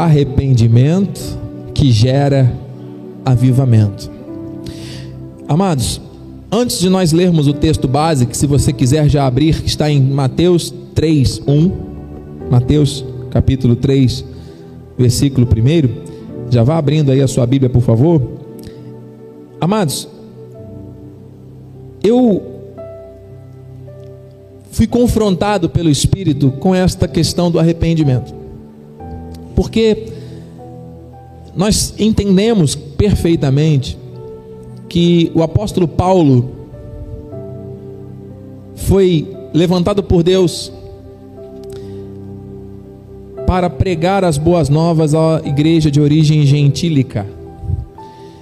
arrependimento que gera avivamento. Amados, antes de nós lermos o texto básico, se você quiser já abrir, que está em Mateus 3, 1, Mateus capítulo 3, versículo 1, já vá abrindo aí a sua Bíblia, por favor. Amados, eu fui confrontado pelo Espírito com esta questão do arrependimento, porque nós entendemos perfeitamente que o apóstolo Paulo foi levantado por Deus para pregar as boas novas à igreja de origem gentílica.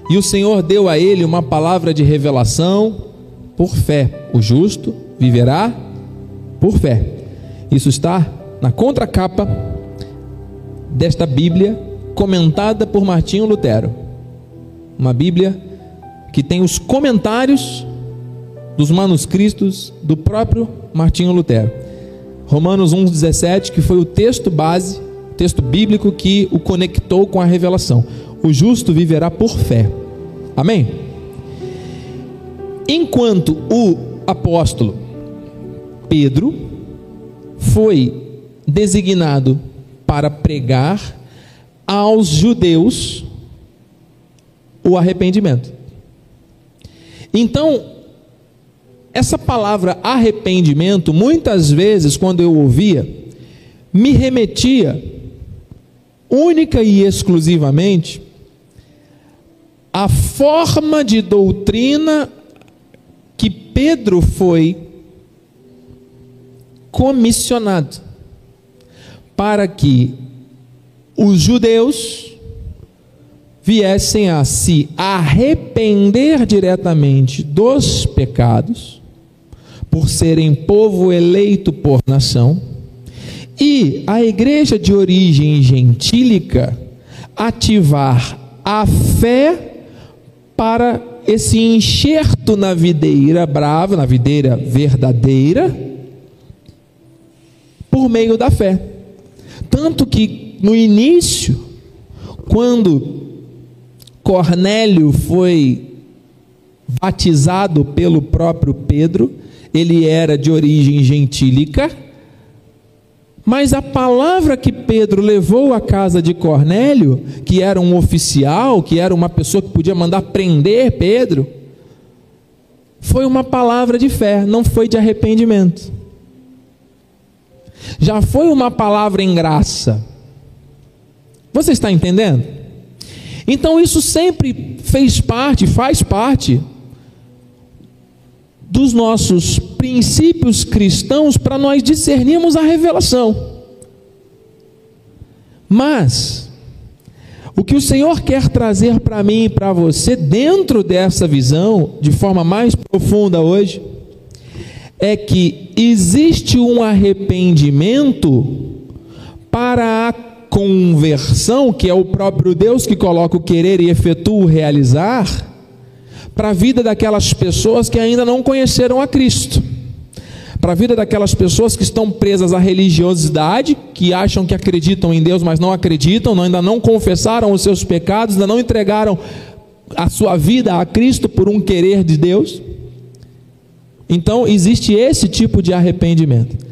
E o Senhor deu a ele uma palavra de revelação por fé. O justo viverá por fé. Isso está na contracapa desta Bíblia comentada por Martinho Lutero. Uma Bíblia que tem os comentários dos manuscritos do próprio Martinho Lutero. Romanos 1,17, que foi o texto base, texto bíblico que o conectou com a revelação. O justo viverá por fé. Amém? Enquanto o apóstolo Pedro foi designado para pregar aos judeus o arrependimento. Então, essa palavra arrependimento, muitas vezes, quando eu ouvia, me remetia única e exclusivamente à forma de doutrina que Pedro foi comissionado para que os judeus viessem a se arrepender diretamente dos pecados, por serem povo eleito por nação, e a igreja de origem gentílica ativar a fé para esse enxerto na videira brava, na videira verdadeira, por meio da fé. Tanto que no início, quando Cornélio foi batizado pelo próprio Pedro, ele era de origem gentílica, mas a palavra que Pedro levou à casa de Cornélio, que era um oficial, que era uma pessoa que podia mandar prender Pedro, foi uma palavra de fé, não foi de arrependimento. Já foi uma palavra em graça. Você está entendendo? Então isso sempre fez parte, faz parte dos nossos princípios cristãos para nós discernirmos a revelação. Mas o que o Senhor quer trazer para mim e para você dentro dessa visão, de forma mais profunda hoje, é que existe um arrependimento para a conversão, que é o próprio Deus que coloca o querer e efetua o realizar, para a vida daquelas pessoas que ainda não conheceram a Cristo, para a vida daquelas pessoas que estão presas à religiosidade, que acham que acreditam em Deus, mas não acreditam, ainda não confessaram os seus pecados, ainda não entregaram a sua vida a Cristo por um querer de Deus. Então, existe esse tipo de arrependimento.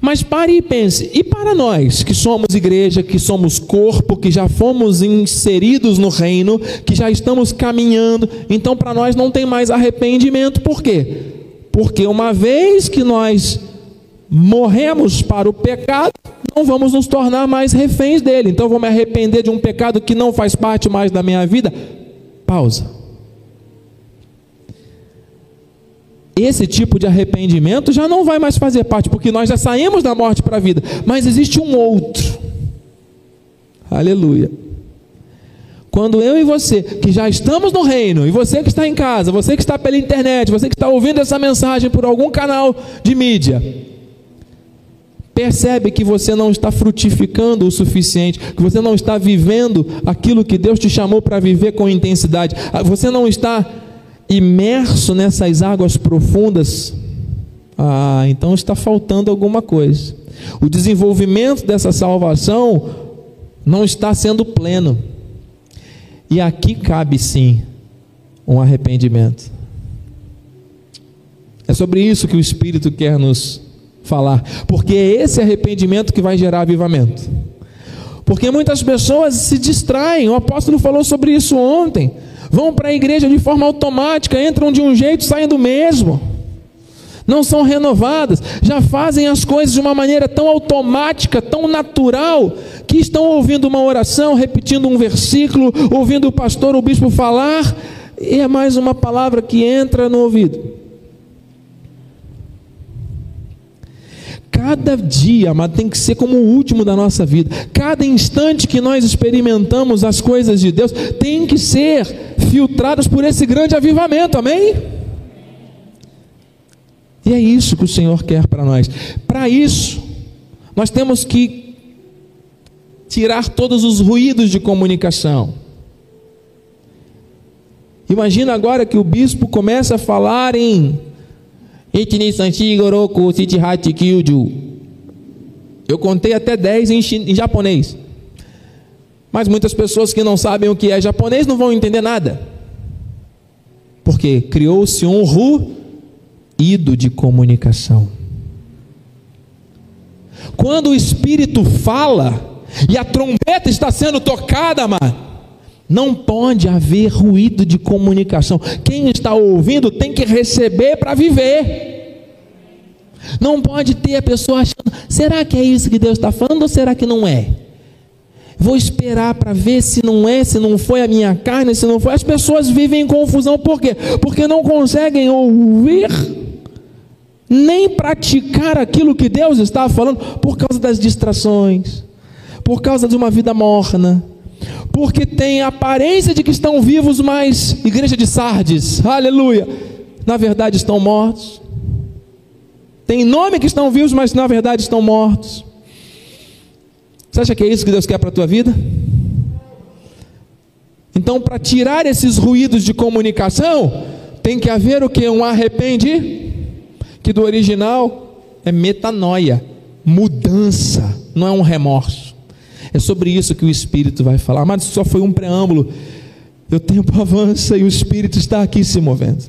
Mas pare e pense, e para nós que somos igreja, que somos corpo, que já fomos inseridos no reino, que já estamos caminhando, então para nós não tem mais arrependimento, por quê? Porque uma vez que nós morremos para o pecado, não vamos nos tornar mais reféns dele. Então vou me arrepender de um pecado que não faz parte mais da minha vida. Pausa. Esse tipo de arrependimento já não vai mais fazer parte, porque nós já saímos da morte para a vida. Mas existe um outro. Aleluia. Quando eu e você, que já estamos no reino, e você que está em casa, você que está pela internet, você que está ouvindo essa mensagem por algum canal de mídia, percebe que você não está frutificando o suficiente, que você não está vivendo aquilo que Deus te chamou para viver com intensidade, você não está imerso nessas águas profundas, ah, então está faltando alguma coisa. O desenvolvimento dessa salvação não está sendo pleno. E aqui cabe sim um arrependimento. É sobre isso que o Espírito quer nos falar, porque é esse arrependimento que vai gerar avivamento. Porque muitas pessoas se distraem, o apóstolo falou sobre isso ontem. Vão para a igreja de forma automática, entram de um jeito, saem do mesmo. Não são renovadas, já fazem as coisas de uma maneira tão automática, tão natural, que estão ouvindo uma oração, repetindo um versículo, ouvindo o pastor o bispo falar, e é mais uma palavra que entra no ouvido. Cada dia, amado, tem que ser como o último da nossa vida. Cada instante que nós experimentamos as coisas de Deus tem que ser filtradas por esse grande avivamento, amém? E é isso que o Senhor quer para nós. Para isso, nós temos que tirar todos os ruídos de comunicação. Imagina agora que o bispo começa a falar em eu contei até 10 em, em japonês. Mas muitas pessoas que não sabem o que é japonês não vão entender nada. Porque criou-se um ruído de comunicação. Quando o Espírito fala e a trombeta está sendo tocada, amado, não pode haver ruído de comunicação. Quem está ouvindo tem que receber para viver. Não pode ter a pessoa achando: será que é isso que Deus está falando ou será que não é? Vou esperar para ver se não é, se não foi a minha carne, se não foi. As pessoas vivem em confusão, por quê? Porque não conseguem ouvir nem praticar aquilo que Deus está falando por causa das distrações, por causa de uma vida morna, porque tem a aparência de que estão vivos, mas igreja de Sardes, aleluia, na verdade estão mortos. Tem nome que estão vivos, mas na verdade estão mortos. Você acha que é isso que Deus quer para a tua vida? Então, para tirar esses ruídos de comunicação, tem que haver o que? Um arrepende, que do original é metanoia, mudança, não é um remorso. É sobre isso que o Espírito vai falar. Mas só foi um preâmbulo. O tempo avança e o Espírito está aqui se movendo.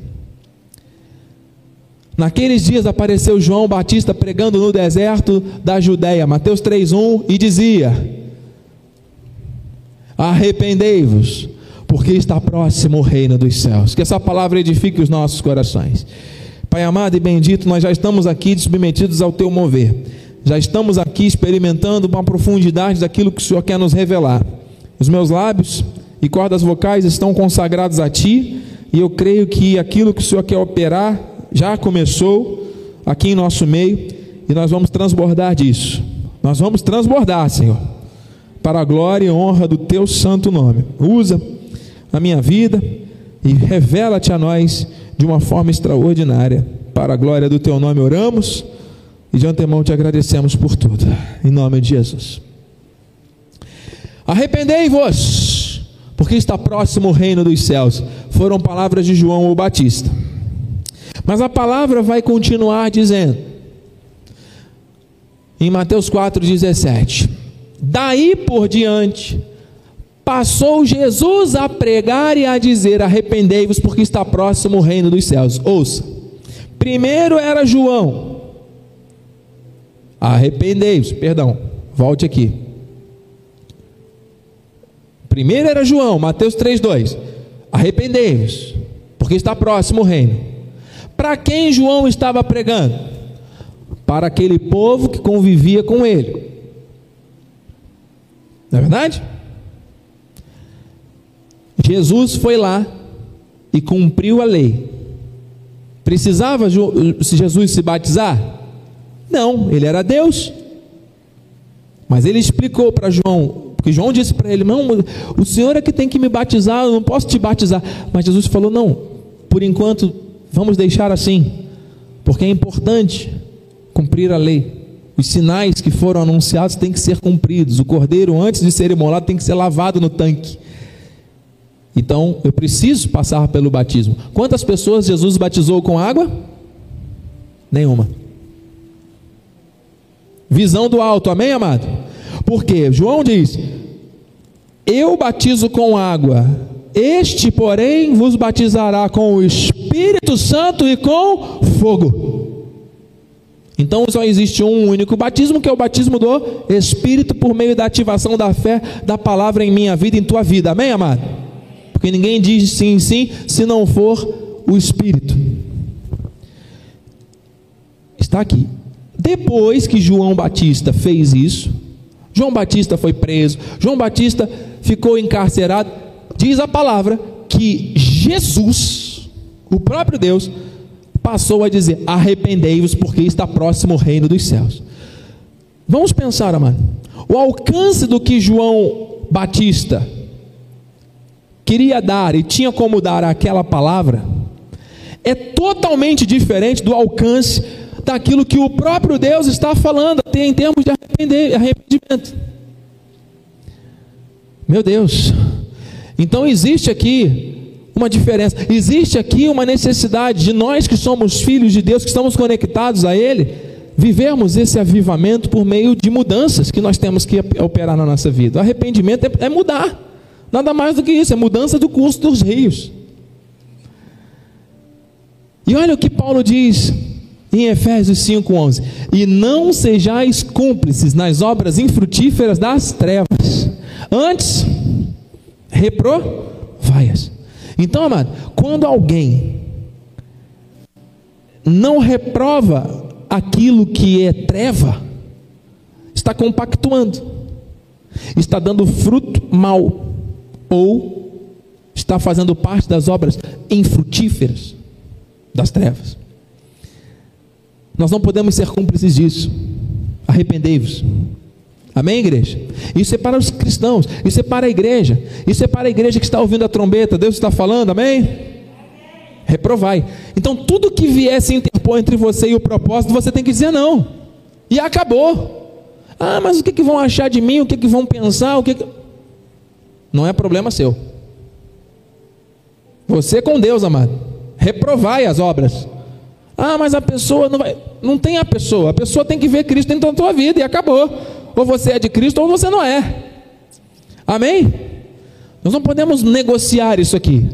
Naqueles dias apareceu João Batista pregando no deserto da Judéia, Mateus 3:1, e dizia: Arrependei-vos, porque está próximo o reino dos céus. Que essa palavra edifique os nossos corações. Pai amado e bendito, nós já estamos aqui submetidos ao teu mover já estamos aqui experimentando uma profundidade daquilo que o Senhor quer nos revelar. Os meus lábios e cordas vocais estão consagrados a Ti, e eu creio que aquilo que o Senhor quer operar já começou aqui em nosso meio, e nós vamos transbordar disso. Nós vamos transbordar, Senhor, para a glória e honra do Teu santo nome. Usa a minha vida e revela-te a nós de uma forma extraordinária. Para a glória do Teu nome oramos. E de antemão te agradecemos por tudo, em nome de Jesus. Arrependei-vos, porque está próximo o reino dos céus. Foram palavras de João o Batista. Mas a palavra vai continuar dizendo, em Mateus 4,17: Daí por diante, passou Jesus a pregar e a dizer: Arrependei-vos, porque está próximo o reino dos céus. Ouça, primeiro era João Arrependei-vos, perdão, volte aqui. Primeiro era João, Mateus 3,2. Arrependei-vos, porque está próximo o reino. Para quem João estava pregando? Para aquele povo que convivia com ele. Não é verdade? Jesus foi lá e cumpriu a lei. Precisava Jesus se batizar? Não, ele era Deus. Mas ele explicou para João, porque João disse para ele: Não, o Senhor é que tem que me batizar, eu não posso te batizar. Mas Jesus falou: Não, por enquanto, vamos deixar assim, porque é importante cumprir a lei. Os sinais que foram anunciados têm que ser cumpridos. O cordeiro, antes de ser imolado, tem que ser lavado no tanque. Então, eu preciso passar pelo batismo. Quantas pessoas Jesus batizou com água? Nenhuma. Visão do alto, amém, amado? Porque João diz: Eu batizo com água, este, porém, vos batizará com o Espírito Santo e com fogo. Então só existe um único batismo, que é o batismo do Espírito, por meio da ativação da fé da palavra em minha vida e em tua vida. Amém, amado? Porque ninguém diz sim, sim, se não for o Espírito. Está aqui. Depois que João Batista fez isso, João Batista foi preso, João Batista ficou encarcerado. Diz a palavra que Jesus, o próprio Deus, passou a dizer: Arrependei-vos, porque está próximo o reino dos céus. Vamos pensar, amado. O alcance do que João Batista queria dar e tinha como dar aquela palavra é totalmente diferente do alcance daquilo que o próprio Deus está falando em termos de arrependimento. Meu Deus. Então existe aqui uma diferença, existe aqui uma necessidade de nós que somos filhos de Deus, que estamos conectados a Ele, vivermos esse avivamento por meio de mudanças que nós temos que operar na nossa vida. O arrependimento é, é mudar, nada mais do que isso, é mudança do curso dos rios. E olha o que Paulo diz em Efésios 5:11, e não sejais cúmplices nas obras infrutíferas das trevas, antes reprovai-as. Então, amado, quando alguém não reprova aquilo que é treva, está compactuando, está dando fruto mal, ou está fazendo parte das obras infrutíferas das trevas. Nós não podemos ser cúmplices disso. Arrependei-vos. Amém, igreja? Isso é para os cristãos, isso é para a igreja, isso é para a igreja que está ouvindo a trombeta. Deus está falando, amém? Reprovai. Então, tudo que viesse interpor entre você e o propósito, você tem que dizer não. E acabou. Ah, mas o que, que vão achar de mim? O que, que vão pensar? O que, que... Não é problema seu. Você com Deus, amado. Reprovai as obras. Ah, mas a pessoa não vai. Não tem a pessoa. A pessoa tem que ver Cristo dentro da tua vida e acabou. Ou você é de Cristo ou você não é. Amém? Nós não podemos negociar isso aqui.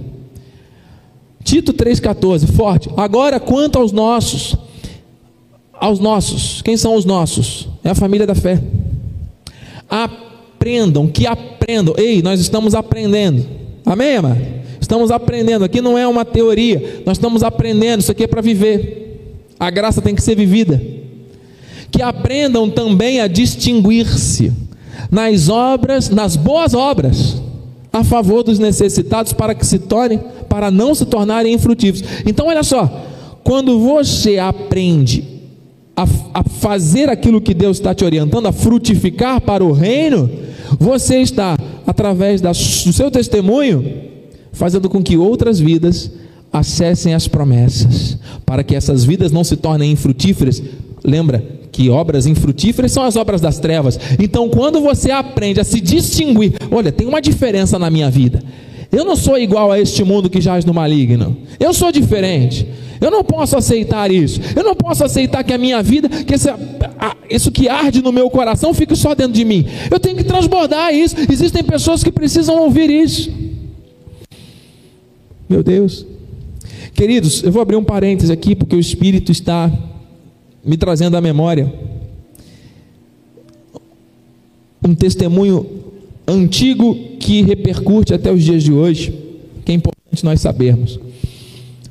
Tito 3,14, forte. Agora, quanto aos nossos, aos nossos, quem são os nossos? É a família da fé. Aprendam, que aprendam. Ei, nós estamos aprendendo. Amém, amado? Estamos aprendendo, aqui não é uma teoria, nós estamos aprendendo, isso aqui é para viver. A graça tem que ser vivida. Que aprendam também a distinguir-se nas obras, nas boas obras, a favor dos necessitados para que se tornem, para não se tornarem infrutíferos. Então olha só, quando você aprende a, a fazer aquilo que Deus está te orientando, a frutificar para o reino, você está, através da, do seu testemunho, fazendo com que outras vidas acessem as promessas, para que essas vidas não se tornem infrutíferas. Lembra que obras infrutíferas são as obras das trevas. Então, quando você aprende a se distinguir, olha, tem uma diferença na minha vida. Eu não sou igual a este mundo que jaz no maligno. Eu sou diferente. Eu não posso aceitar isso. Eu não posso aceitar que a minha vida, que esse, isso que arde no meu coração, fique só dentro de mim. Eu tenho que transbordar isso. Existem pessoas que precisam ouvir isso. Meu Deus. Queridos, eu vou abrir um parêntese aqui porque o Espírito está me trazendo à memória um testemunho antigo que repercute até os dias de hoje, que é importante nós sabermos.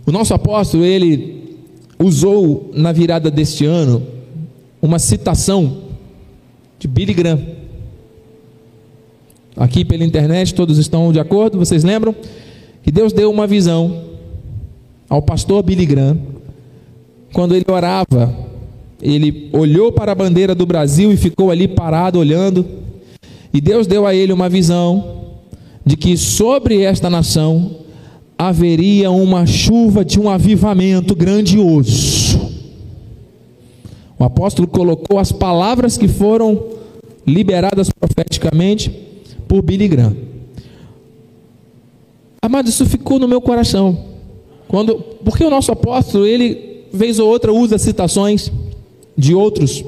O nosso apóstolo, ele usou na virada deste ano uma citação de Billy Graham. Aqui pela internet, todos estão de acordo, vocês lembram? Que Deus deu uma visão ao pastor Billy Graham, quando ele orava, ele olhou para a bandeira do Brasil e ficou ali parado olhando, e Deus deu a ele uma visão de que sobre esta nação haveria uma chuva de um avivamento grandioso. O apóstolo colocou as palavras que foram liberadas profeticamente por Billy Graham. Amado, isso ficou no meu coração. Quando, porque o nosso apóstolo, ele, vez ou outra, usa citações de outros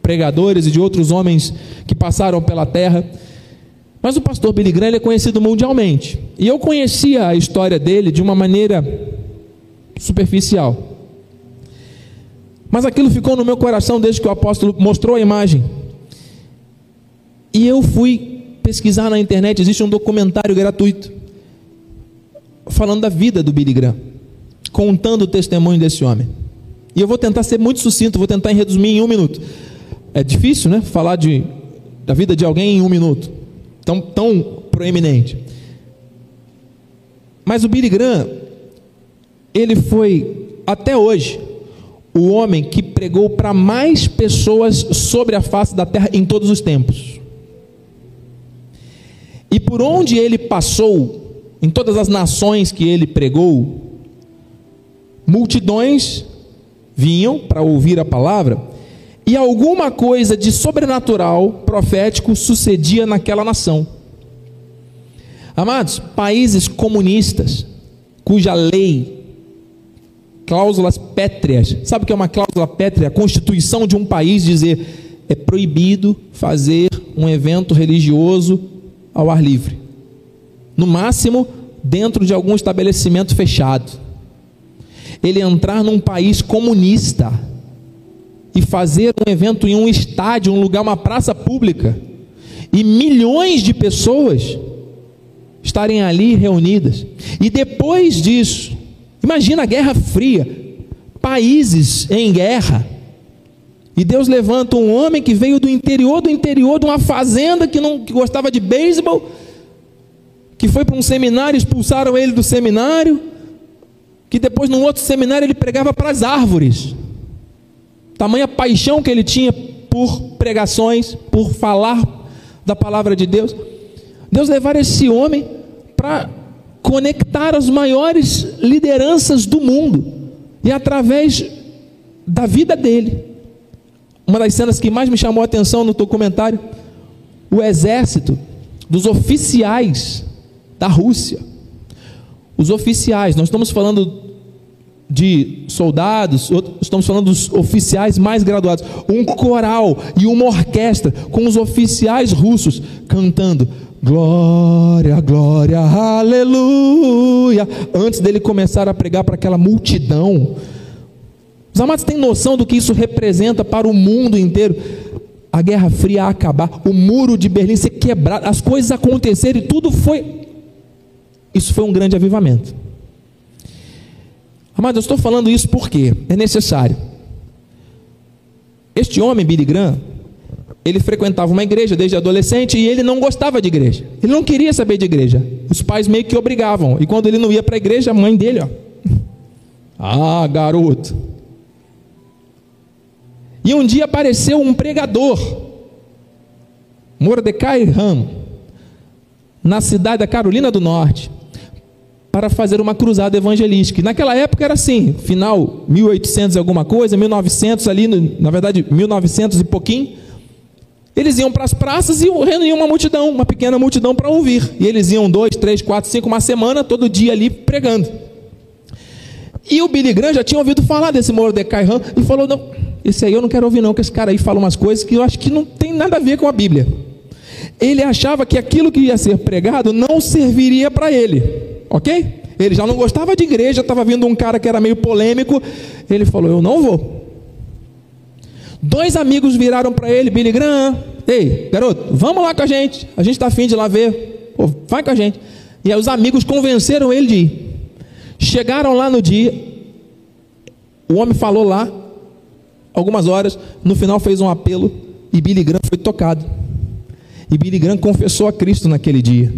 pregadores e de outros homens que passaram pela terra. Mas o pastor Billy Graham é conhecido mundialmente. E eu conhecia a história dele de uma maneira superficial. Mas aquilo ficou no meu coração desde que o apóstolo mostrou a imagem. E eu fui pesquisar na internet, existe um documentário gratuito falando da vida do Billy Graham, contando o testemunho desse homem. E eu vou tentar ser muito sucinto, vou tentar resumir em um minuto. É difícil, né? Falar de, da vida de alguém em um minuto tão, tão proeminente. Mas o Billy Graham, ele foi, até hoje, o homem que pregou para mais pessoas sobre a face da terra em todos os tempos. E por onde ele passou, em todas as nações que ele pregou, multidões vinham para ouvir a palavra e alguma coisa de sobrenatural, profético, sucedia naquela nação. Amados, países comunistas, cuja lei, cláusulas pétreas, sabe o que é uma cláusula pétrea? A constituição de um país dizer é proibido fazer um evento religioso ao ar livre. No máximo, dentro de algum estabelecimento fechado. Ele entrar num país comunista e fazer um evento em um estádio, um lugar, uma praça pública, e milhões de pessoas estarem ali reunidas. E depois disso, imagina a Guerra Fria, países em guerra. E Deus levanta um homem que veio do interior do interior de uma fazenda que não que gostava de beisebol, que foi para um seminário, expulsaram ele do seminário, que depois num outro seminário ele pregava para as árvores tamanha paixão que ele tinha por pregações, por falar da palavra de Deus. Deus levar esse homem para conectar as maiores lideranças do mundo e através da vida dele. Uma das cenas que mais me chamou a atenção no documentário, o exército dos oficiais da Rússia. Os oficiais, nós estamos falando de soldados, estamos falando dos oficiais mais graduados, um coral e uma orquestra com os oficiais russos cantando glória, glória, aleluia, antes dele começar a pregar para aquela multidão. Os amados têm noção do que isso representa para o mundo inteiro? A Guerra Fria acabar, o muro de Berlim ser quebrado, as coisas acontecerem, tudo foi. Isso foi um grande avivamento. Amado, eu estou falando isso porque é necessário. Este homem, Billy Graham, ele frequentava uma igreja desde adolescente e ele não gostava de igreja. Ele não queria saber de igreja. Os pais meio que obrigavam. E quando ele não ia para a igreja, a mãe dele, ó. Ah, garoto. E um dia apareceu um pregador, Mordecai Ram, na cidade da Carolina do Norte para fazer uma cruzada evangelística. Naquela época era assim, final 1800 e alguma coisa, 1900 ali, na verdade 1900 e pouquinho. Eles iam para as praças e reuniam uma multidão, uma pequena multidão para ouvir. E eles iam dois, três, quatro, cinco, uma semana, todo dia ali pregando. E o Billy Graham já tinha ouvido falar desse Mordecai Ram e falou: não, esse aí eu não quero ouvir não, que esse cara aí fala umas coisas que eu acho que não tem nada a ver com a Bíblia. Ele achava que aquilo que ia ser pregado não serviria para ele. Ok? Ele já não gostava de igreja, estava vindo um cara que era meio polêmico. Ele falou: Eu não vou. Dois amigos viraram para ele, Billy Graham. Ei, garoto, vamos lá com a gente. A gente está afim de ir lá ver. Pô, vai com a gente. E aí os amigos convenceram ele de ir. Chegaram lá no dia. O homem falou lá, algumas horas. No final fez um apelo. E Billy Graham foi tocado. E Billy Graham confessou a Cristo naquele dia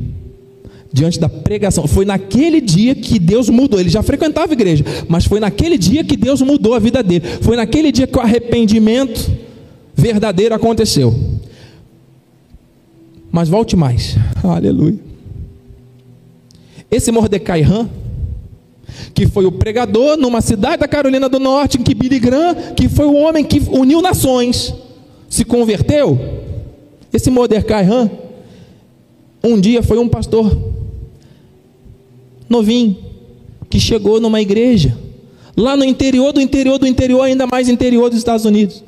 diante da pregação. Foi naquele dia que Deus mudou. Ele já frequentava a igreja, mas foi naquele dia que Deus mudou a vida dele. Foi naquele dia que o arrependimento verdadeiro aconteceu. Mas volte mais. Aleluia. Esse Mordecai Ram, que foi o pregador numa cidade da Carolina do Norte, em Graham, que foi o homem que uniu nações, se converteu. Esse Mordecai Ram, um dia foi um pastor novinho, que chegou numa igreja, lá no interior do interior do interior, ainda mais interior dos Estados Unidos.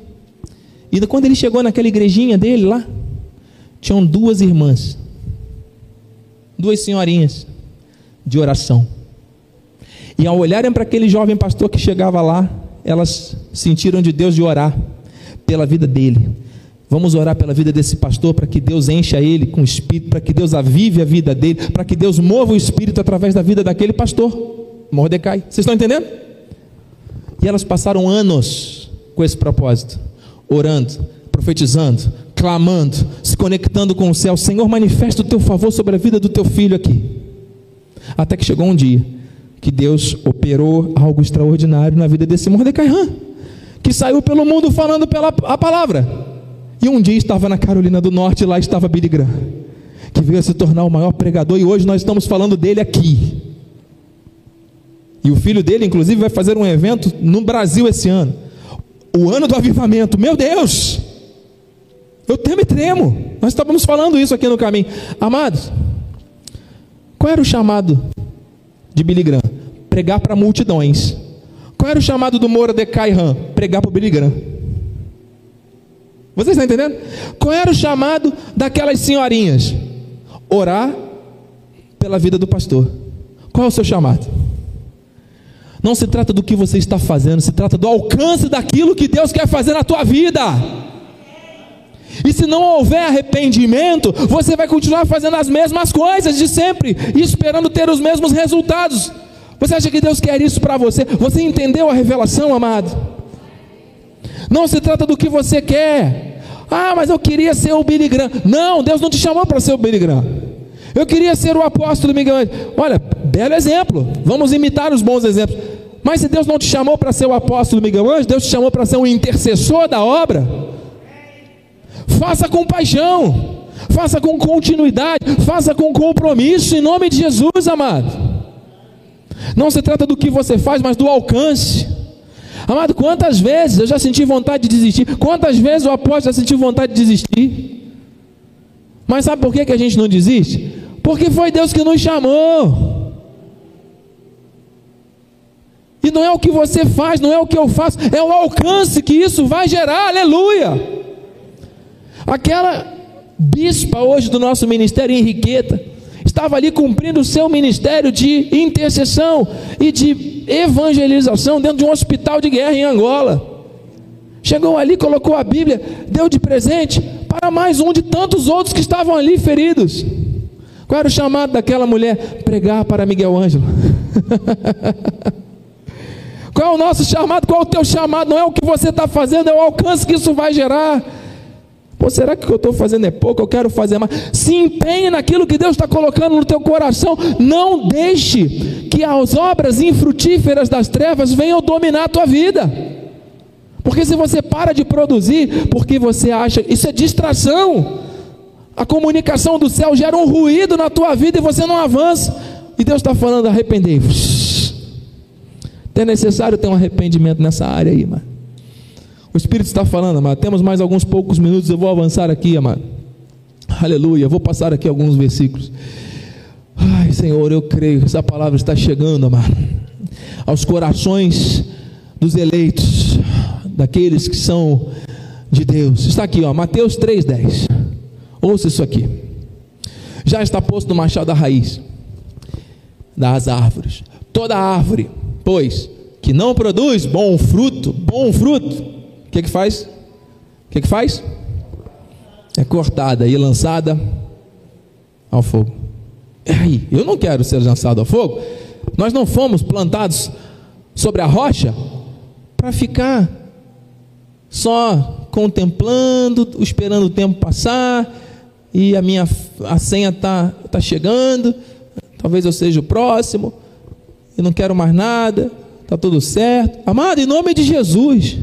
E quando ele chegou naquela igrejinha dele lá, tinham duas irmãs, duas senhorinhas de oração. E ao olharem para aquele jovem pastor que chegava lá, elas sentiram de Deus de orar pela vida dele. Vamos orar pela vida desse pastor para que Deus encha ele com o espírito, para que Deus avive a vida dele, para que Deus mova o espírito através da vida daquele pastor, Mordecai. Vocês estão entendendo? E elas passaram anos com esse propósito, orando, profetizando, clamando, se conectando com o céu. Senhor, manifesta o teu favor sobre a vida do teu filho aqui. Até que chegou um dia que Deus operou algo extraordinário na vida desse Mordecai que saiu pelo mundo falando pela a palavra. E um dia estava na Carolina do Norte, lá estava Billy Graham, que veio a se tornar o maior pregador, e hoje nós estamos falando dele aqui. E o filho dele, inclusive, vai fazer um evento no Brasil esse ano. O ano do avivamento. Meu Deus! Eu temo e tremo. Nós estávamos falando isso aqui no caminho. Amados, qual era o chamado de Billy Graham? Pregar para multidões. Qual era o chamado do Moura de Cairan? Pregar para o Billy Graham. Vocês estão entendendo? Qual era o chamado daquelas senhorinhas? Orar pela vida do pastor. Qual é o seu chamado? Não se trata do que você está fazendo, se trata do alcance daquilo que Deus quer fazer na tua vida. E se não houver arrependimento, você vai continuar fazendo as mesmas coisas de sempre esperando ter os mesmos resultados. Você acha que Deus quer isso para você? Você entendeu a revelação, amado? Não se trata do que você quer. Ah, mas eu queria ser o Billy Graham. Não, Deus não te chamou para ser o Billy Graham. Eu queria ser o apóstolo Miguel Angel. Olha, belo exemplo. Vamos imitar os bons exemplos. Mas se Deus não te chamou para ser o apóstolo Miguel Anjo, Deus te chamou para ser um intercessor da obra. Faça com paixão, faça com continuidade, faça com compromisso, em nome de Jesus, amado. Não se trata do que você faz, mas do alcance. Amado, quantas vezes eu já senti vontade de desistir? Quantas vezes o apóstolo já sentiu vontade de desistir? Mas sabe por que, que a gente não desiste? Porque foi Deus que nos chamou. E não é o que você faz, não é o que eu faço, é o alcance que isso vai gerar, aleluia. Aquela bispa hoje do nosso ministério, Henriqueta, estava ali cumprindo o seu ministério de intercessão e de evangelização dentro de um hospital de guerra em Angola. Chegou ali, colocou a Bíblia, deu de presente para mais um de tantos outros que estavam ali feridos. Qual era o chamado daquela mulher? Pregar para Miguel Ângelo. Qual é o nosso chamado? Qual é o teu chamado? Não é o que você está fazendo, é o alcance que isso vai gerar. Pô, será que o que eu estou fazendo é pouco? Eu quero fazer mais. Se empenhe naquilo que Deus está colocando no teu coração. Não deixe que as obras infrutíferas das trevas venham dominar a tua vida. Porque se você para de produzir, porque você acha, isso é distração. A comunicação do céu gera um ruído na tua vida e você não avança. E Deus está falando: arrependei-vos. É necessário ter um arrependimento nessa área aí, mano. O Espírito está falando, amado. Temos mais alguns poucos minutos. Eu vou avançar aqui, amado. Aleluia. Vou passar aqui alguns versículos. Ai, Senhor, eu creio que essa palavra está chegando, amado, aos corações dos eleitos, daqueles que são de Deus. Está aqui, ó, Mateus 3:10. Ouça isso aqui. Já está posto no machado da raiz das árvores. Toda árvore pois, que não produz bom fruto, bom fruto, o que que faz? O que que faz? É cortada e lançada ao fogo. Eu não quero ser lançado ao fogo. Nós não fomos plantados sobre a rocha para ficar só contemplando, esperando o tempo passar e a minha a senha tá tá chegando. Talvez eu seja o próximo eu não quero mais nada, está tudo certo. Amado, em nome de Jesus,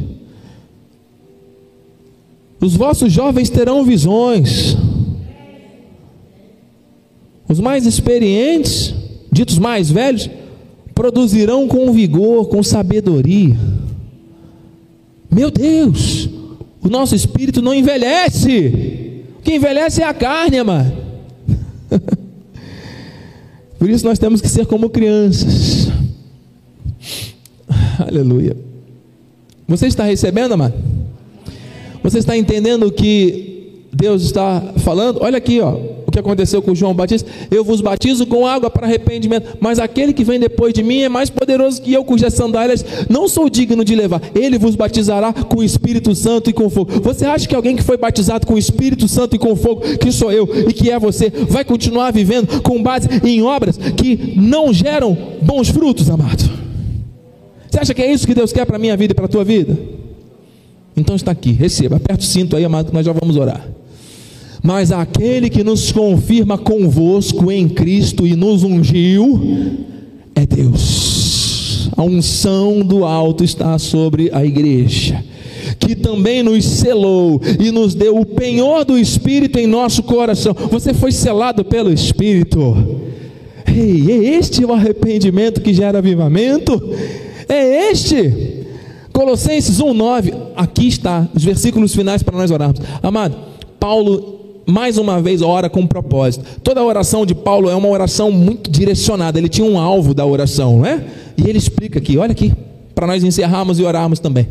os vossos jovens terão visões, os mais experientes, ditos mais velhos, produzirão com vigor, com sabedoria. Meu Deus, o nosso espírito não envelhece, o que envelhece é a carne, amado. Por isso nós temos que ser como crianças. Aleluia. Você está recebendo, amado? Você está entendendo o que Deus está falando? Olha aqui, ó. O que aconteceu com João Batista: Eu vos batizo com água para arrependimento, mas aquele que vem depois de mim é mais poderoso que eu, cujas sandálias não sou digno de levar. Ele vos batizará com o Espírito Santo e com fogo. Você acha que alguém que foi batizado com o Espírito Santo e com fogo, que sou eu e que é você, vai continuar vivendo com base em obras que não geram bons frutos, amado? Você acha que é isso que Deus quer para a minha vida e para a tua vida? Então está aqui, receba, aperta o cinto aí, amado, que nós já vamos orar. Mas aquele que nos confirma convosco em Cristo e nos ungiu é Deus. A unção do alto está sobre a igreja, que também nos selou e nos deu o penhor do Espírito em nosso coração. Você foi selado pelo Espírito. Ei, é este o arrependimento que gera avivamento? É este. Colossenses 1:9, aqui está os versículos finais para nós orarmos. Amado, Paulo mais uma vez ora com propósito. Toda a oração de Paulo é uma oração muito direcionada, ele tinha um alvo da oração, não é? E ele explica aqui, olha aqui, para nós encerrarmos e orarmos também.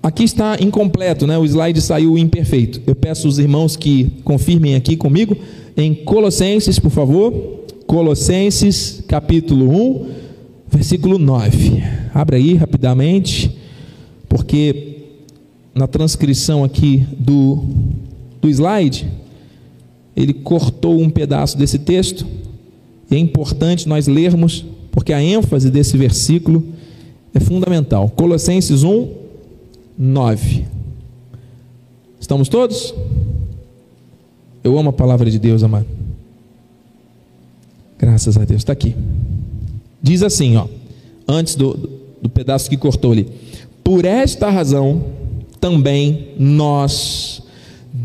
Aqui está incompleto, né? O slide saiu imperfeito. Eu peço os irmãos que confirmem aqui comigo em Colossenses, por favor. Colossenses, capítulo 1, versículo 9. Abra aí rapidamente, porque na transcrição aqui do do slide, ele cortou um pedaço desse texto, e é importante nós lermos, porque a ênfase desse versículo é fundamental. Colossenses 1, 9. Estamos todos? Eu amo a palavra de Deus, amado. Graças a Deus, está aqui. Diz assim, ó, antes do, do pedaço que cortou ali. Por esta razão, também nós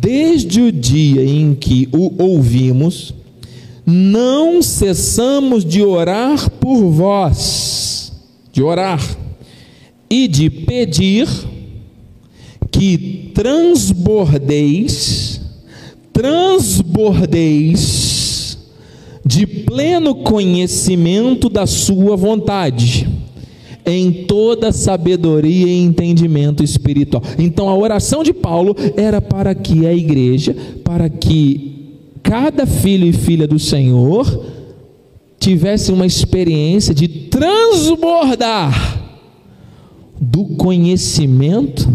desde o dia em que o ouvimos, não cessamos de orar por vós, de orar e de pedir que transbordeis, transbordeis de pleno conhecimento da Sua vontade em toda sabedoria e entendimento espiritual. Então a oração de Paulo era para que a igreja, para que cada filho e filha do Senhor tivesse uma experiência de transbordar do conhecimento,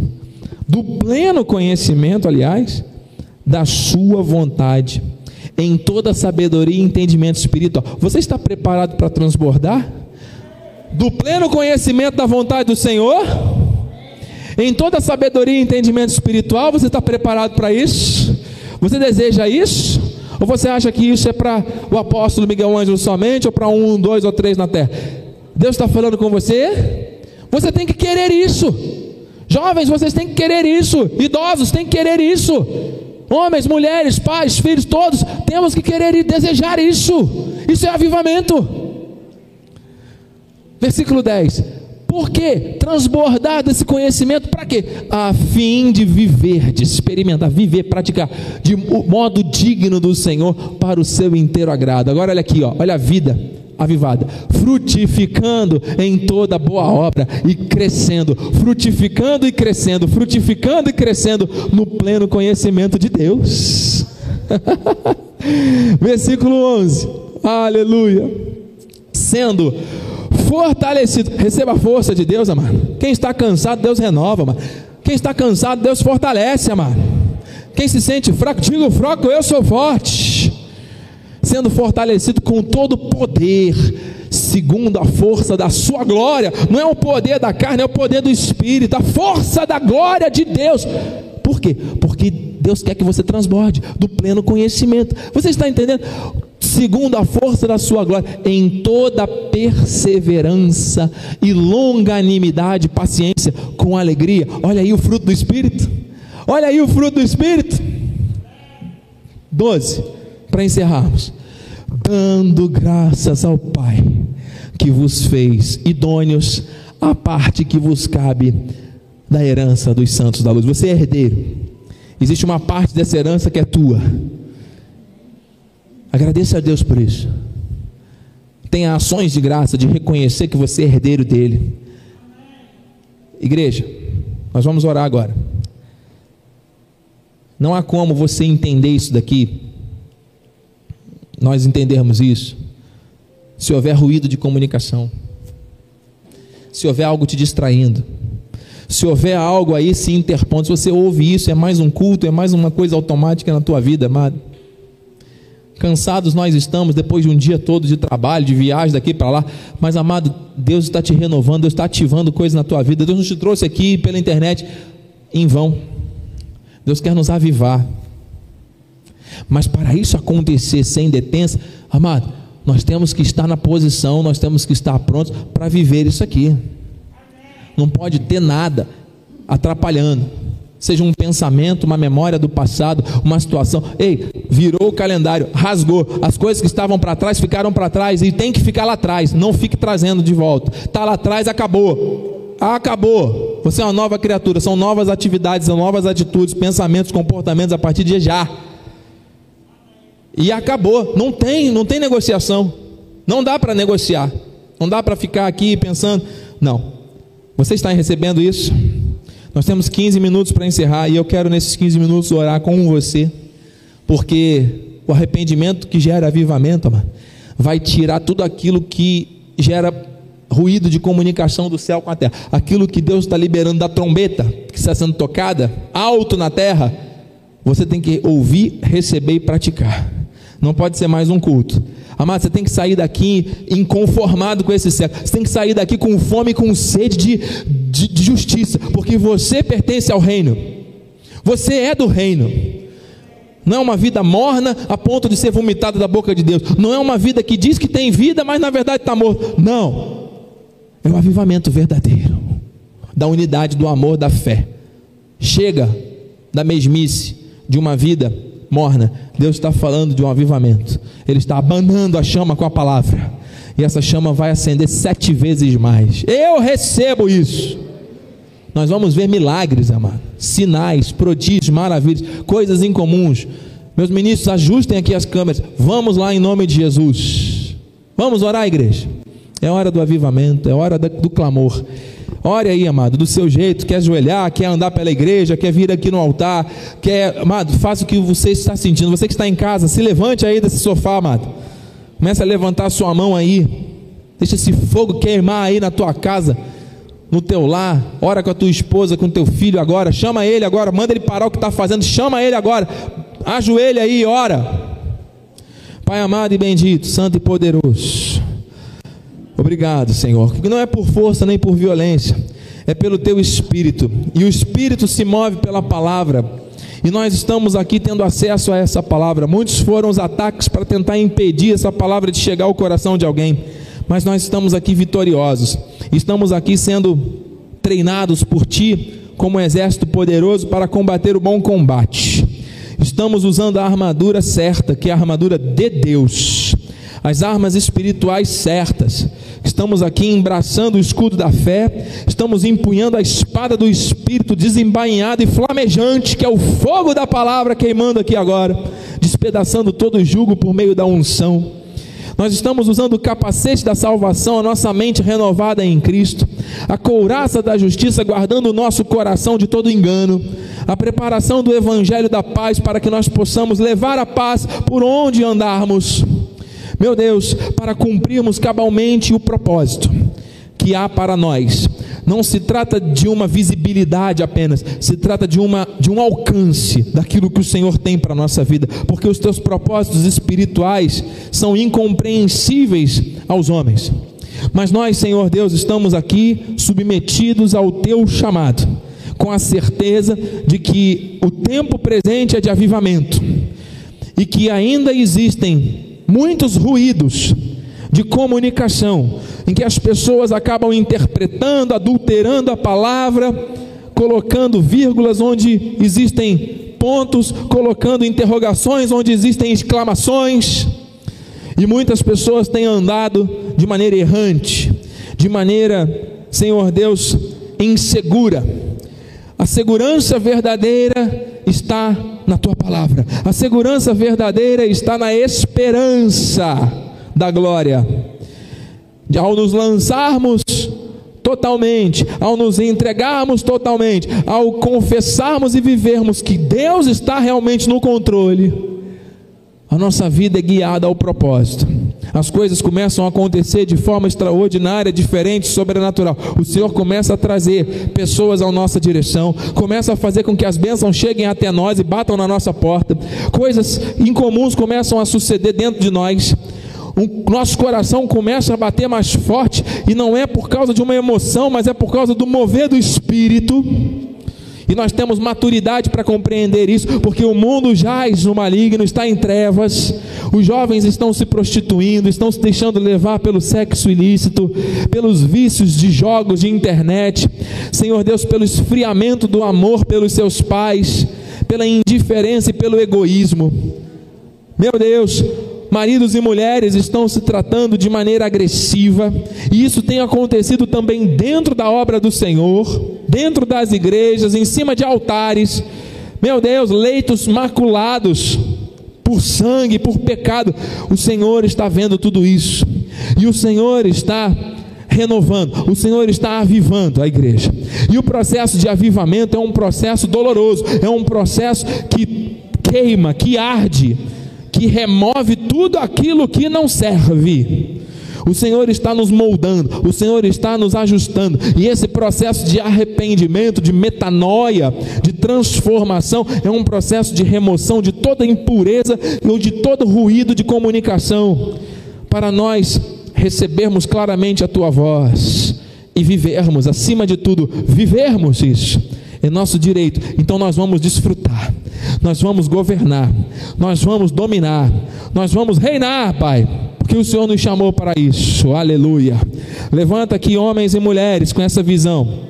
do pleno conhecimento, aliás, da sua vontade, em toda sabedoria e entendimento espiritual. Você está preparado para transbordar? Do pleno conhecimento da vontade do Senhor, em toda sabedoria e entendimento espiritual, você está preparado para isso? Você deseja isso? Ou você acha que isso é para o apóstolo Miguel Ângelo somente, ou para um, dois ou três na terra? Deus está falando com você? Você tem que querer isso. Jovens, vocês têm que querer isso. Idosos têm que querer isso. Homens, mulheres, pais, filhos, todos temos que querer e desejar isso. Isso é avivamento. Versículo 10. Por que transbordar desse conhecimento? Para quê? A fim de viver, de experimentar, viver, praticar de modo digno do Senhor para o seu inteiro agrado. Agora olha aqui, ó, olha a vida avivada, frutificando em toda boa obra e crescendo, frutificando e crescendo, frutificando e crescendo no pleno conhecimento de Deus. Versículo 11. Aleluia. Sendo fortalecido. Receba a força de Deus, amado. Quem está cansado, Deus renova, amado. Quem está cansado, Deus fortalece, amado. Quem se sente fraco, diga fraco, eu sou forte. Sendo fortalecido com todo o poder, segundo a força da sua glória. Não é o poder da carne, é o poder do Espírito, a força da glória de Deus. Por quê? Porque Deus quer que você transborde do pleno conhecimento. Você está entendendo? Segundo a força da sua glória, em toda perseverança e longanimidade, paciência, com alegria. Olha aí o fruto do Espírito. Olha aí o fruto do Espírito. 12, para encerrarmos. Dando graças ao Pai que vos fez idôneos a parte que vos cabe da herança dos santos da luz. Você é herdeiro. Existe uma parte dessa herança que é tua. Agradeça a Deus por isso. Tenha ações de graça de reconhecer que você é herdeiro dele. Igreja, nós vamos orar agora. Não há como você entender isso daqui nós entendermos isso, se houver ruído de comunicação, se houver algo te distraindo, se houver algo aí se interpondo, se você ouve isso, é mais um culto, é mais uma coisa automática na tua vida, amado. Cansados nós estamos depois de um dia todo de trabalho, de viagem daqui para lá, mas amado, Deus está te renovando, Deus está ativando coisas na tua vida. Deus não te trouxe aqui pela internet em vão. Deus quer nos avivar. Mas para isso acontecer sem detença, amado, nós temos que estar na posição, nós temos que estar prontos para viver isso aqui. Não pode ter nada atrapalhando. Seja um pensamento, uma memória do passado, uma situação. Ei, virou o calendário, rasgou. As coisas que estavam para trás ficaram para trás e tem que ficar lá atrás. Não fique trazendo de volta. Está lá atrás, acabou. Acabou. Você é uma nova criatura. São novas atividades, são novas atitudes, pensamentos, comportamentos a partir de já. E acabou. Não tem, não tem negociação. Não dá para negociar. Não dá para ficar aqui pensando. Não. Você está recebendo isso? Nós temos 15 minutos para encerrar e eu quero nesses 15 minutos orar com você, porque o arrependimento que gera avivamento, vai tirar tudo aquilo que gera ruído de comunicação do céu com a terra, aquilo que Deus está liberando da trombeta que está sendo tocada alto na terra, você tem que ouvir, receber e praticar. Não pode ser mais um culto. Amado, você tem que sair daqui inconformado com esse céu. Você tem que sair daqui com fome e com sede de, de, de justiça, porque você pertence ao reino. Você é do reino. Não é uma vida morna a ponto de ser vomitado da boca de Deus. Não é uma vida que diz que tem vida, mas na verdade está morto. Não. É o avivamento verdadeiro da unidade, do amor, da fé. Chega da mesmice de uma vida morna. Deus está falando de um avivamento. Ele está abanando a chama com a palavra. E essa chama vai acender sete vezes mais. Eu recebo isso. Nós vamos ver milagres, amado. Sinais, prodígios, maravilhas, coisas incomuns. Meus ministros, ajustem aqui as câmeras. Vamos lá em nome de Jesus. Vamos orar, igreja. É hora do avivamento, é hora do clamor. Ore aí, amado, do seu jeito, quer ajoelhar, quer andar pela igreja, quer vir aqui no altar, quer, amado, faça o que você está sentindo. Você que está em casa, se levante aí desse sofá, amado. Comece a levantar a sua mão aí. Deixa esse fogo queimar aí na tua casa, no teu lar. Ora com a tua esposa, com o teu filho agora. Chama ele agora, manda ele parar o que está fazendo. Chama ele agora. Ajoelha aí, ora. Pai amado e bendito, santo e poderoso. Obrigado, Senhor, porque não é por força nem por violência, é pelo teu espírito. E o espírito se move pela palavra. E nós estamos aqui tendo acesso a essa palavra. Muitos foram os ataques para tentar impedir essa palavra de chegar ao coração de alguém, mas nós estamos aqui vitoriosos. Estamos aqui sendo treinados por ti como um exército poderoso para combater o bom combate. Estamos usando a armadura certa, que é a armadura de Deus, as armas espirituais certas estamos aqui embraçando o escudo da fé, estamos empunhando a espada do Espírito desembainhada e flamejante, que é o fogo da palavra queimando aqui agora, despedaçando todo o jugo por meio da unção. Nós estamos usando o capacete da salvação, a nossa mente renovada em Cristo, a couraça da justiça, guardando o nosso coração de todo engano, a preparação do evangelho da paz para que nós possamos levar a paz por onde andarmos meu Deus, para cumprirmos cabalmente o propósito que há para nós. Não se trata de uma visibilidade apenas, se trata de, uma, de um alcance daquilo que o Senhor tem para a nossa vida, porque os teus propósitos espirituais são incompreensíveis aos homens. Mas nós, Senhor Deus, estamos aqui submetidos ao teu chamado, com a certeza de que o tempo presente é de avivamento e que ainda existem muitos ruídos de comunicação, em que as pessoas acabam interpretando, adulterando a palavra, colocando vírgulas onde existem pontos, colocando interrogações onde existem exclamações. E muitas pessoas têm andado de maneira errante, de maneira, Senhor Deus, insegura. A segurança verdadeira está na tua palavra. A segurança verdadeira está na esperança da glória. Ao nos lançarmos totalmente, ao nos entregarmos totalmente, ao confessarmos e vivermos que Deus está realmente no controle, a nossa vida é guiada ao propósito. As coisas começam a acontecer de forma extraordinária, diferente, sobrenatural. O Senhor começa a trazer pessoas à nossa direção, começa a fazer com que as bênçãos cheguem até nós e batam na nossa porta. Coisas incomuns começam a suceder dentro de nós. O nosso coração começa a bater mais forte e não é por causa de uma emoção, mas é por causa do mover do Espírito. E nós temos maturidade para compreender isso, porque o mundo jaz no maligno, está em trevas, os jovens estão se prostituindo, estão se deixando levar pelo sexo ilícito, pelos vícios de jogos de internet, Senhor Deus, pelo esfriamento do amor pelos seus pais, pela indiferença e pelo egoísmo. Meu Deus, maridos e mulheres estão se tratando de maneira agressiva, e isso tem acontecido também dentro da obra do Senhor, dentro das igrejas, em cima de altares. Meu Deus, leitos maculados por sangue, por pecado. O Senhor está vendo tudo isso, e o Senhor está renovando, o Senhor está avivando a igreja. E o processo de avivamento é um processo doloroso, é um processo que queima, que arde que remove tudo aquilo que não serve. O Senhor está nos moldando, o Senhor está nos ajustando, e esse processo de arrependimento, de metanoia, de transformação, é um processo de remoção de toda impureza ou de todo ruído de comunicação, para nós recebermos claramente a tua voz e vivermos, acima de tudo, vivermos isso, é nosso direito, então nós vamos desfrutar nós vamos governar, nós vamos dominar, nós vamos reinar, Pai, porque o Senhor nos chamou para isso, aleluia. Levanta aqui homens e mulheres com essa visão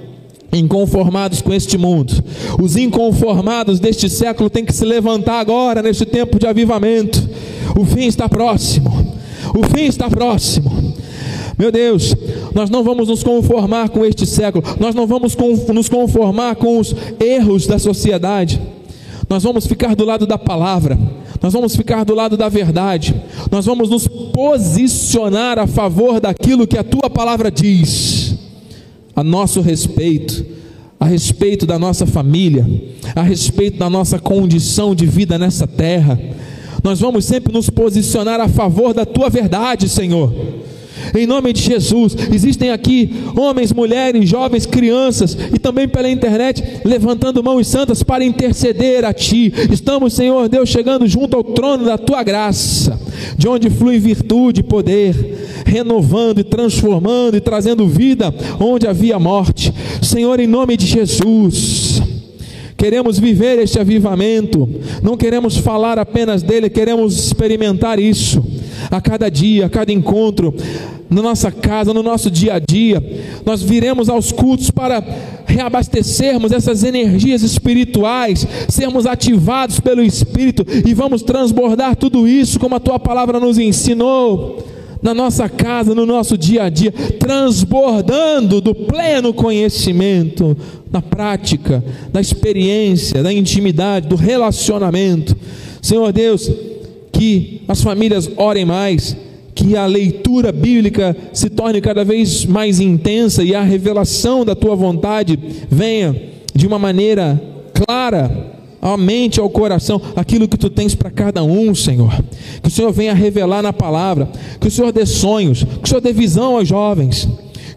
inconformados com este mundo. Os inconformados deste século têm que se levantar agora, neste tempo de avivamento. O fim está próximo. O fim está próximo. Meu Deus, nós não vamos nos conformar com este século, nós não vamos nos conformar com os erros da sociedade. Nós vamos ficar do lado da palavra, nós vamos ficar do lado da verdade, nós vamos nos posicionar a favor daquilo que a tua palavra diz, a nosso respeito, a respeito da nossa família, a respeito da nossa condição de vida nessa terra. Nós vamos sempre nos posicionar a favor da tua verdade, Senhor. Em nome de Jesus, existem aqui homens, mulheres, jovens, crianças e também pela internet levantando mãos santas para interceder a Ti. Estamos, Senhor Deus, chegando junto ao trono da Tua graça, de onde flui virtude e poder, renovando e transformando e trazendo vida onde havia morte. Senhor, em nome de Jesus. Queremos viver este avivamento, não queremos falar apenas dele, queremos experimentar isso a cada dia, a cada encontro, na nossa casa, no nosso dia a dia. Nós viremos aos cultos para reabastecermos essas energias espirituais, sermos ativados pelo Espírito e vamos transbordar tudo isso como a tua palavra nos ensinou. Na nossa casa, no nosso dia a dia, transbordando do pleno conhecimento, na prática, da experiência, da intimidade, do relacionamento. Senhor Deus, que as famílias orem mais, que a leitura bíblica se torne cada vez mais intensa e a revelação da tua vontade venha de uma maneira clara à mente, ao coração, aquilo que tu tens para cada um, Senhor. Que o Senhor venha revelar na palavra, que o Senhor dê sonhos, que o Senhor dê visão aos jovens.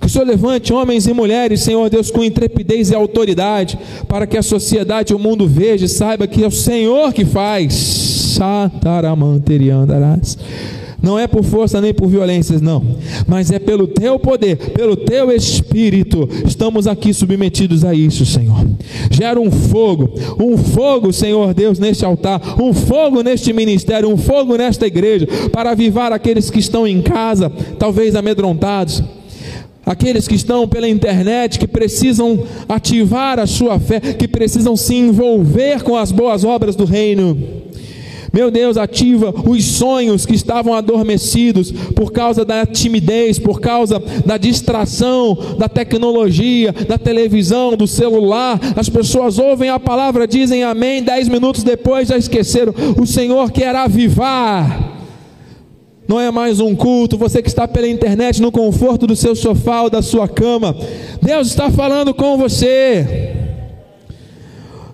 Que o Senhor levante homens e mulheres, Senhor Deus, com intrepidez e autoridade, para que a sociedade o mundo veja e saiba que é o Senhor que faz. Não é por força nem por violências, não, mas é pelo teu poder, pelo teu espírito. Estamos aqui submetidos a isso, Senhor. Gera um fogo, um fogo, Senhor Deus, neste altar, um fogo neste ministério, um fogo nesta igreja, para avivar aqueles que estão em casa, talvez amedrontados aqueles que estão pela internet, que precisam ativar a sua fé, que precisam se envolver com as boas obras do reino. Meu Deus, ativa os sonhos que estavam adormecidos por causa da timidez, por causa da distração, da tecnologia, da televisão, do celular. As pessoas ouvem a palavra, dizem amém, dez minutos depois já esqueceram. O Senhor quer avivar. Não é mais um culto, você que está pela internet no conforto do seu sofá ou da sua cama. Deus está falando com você.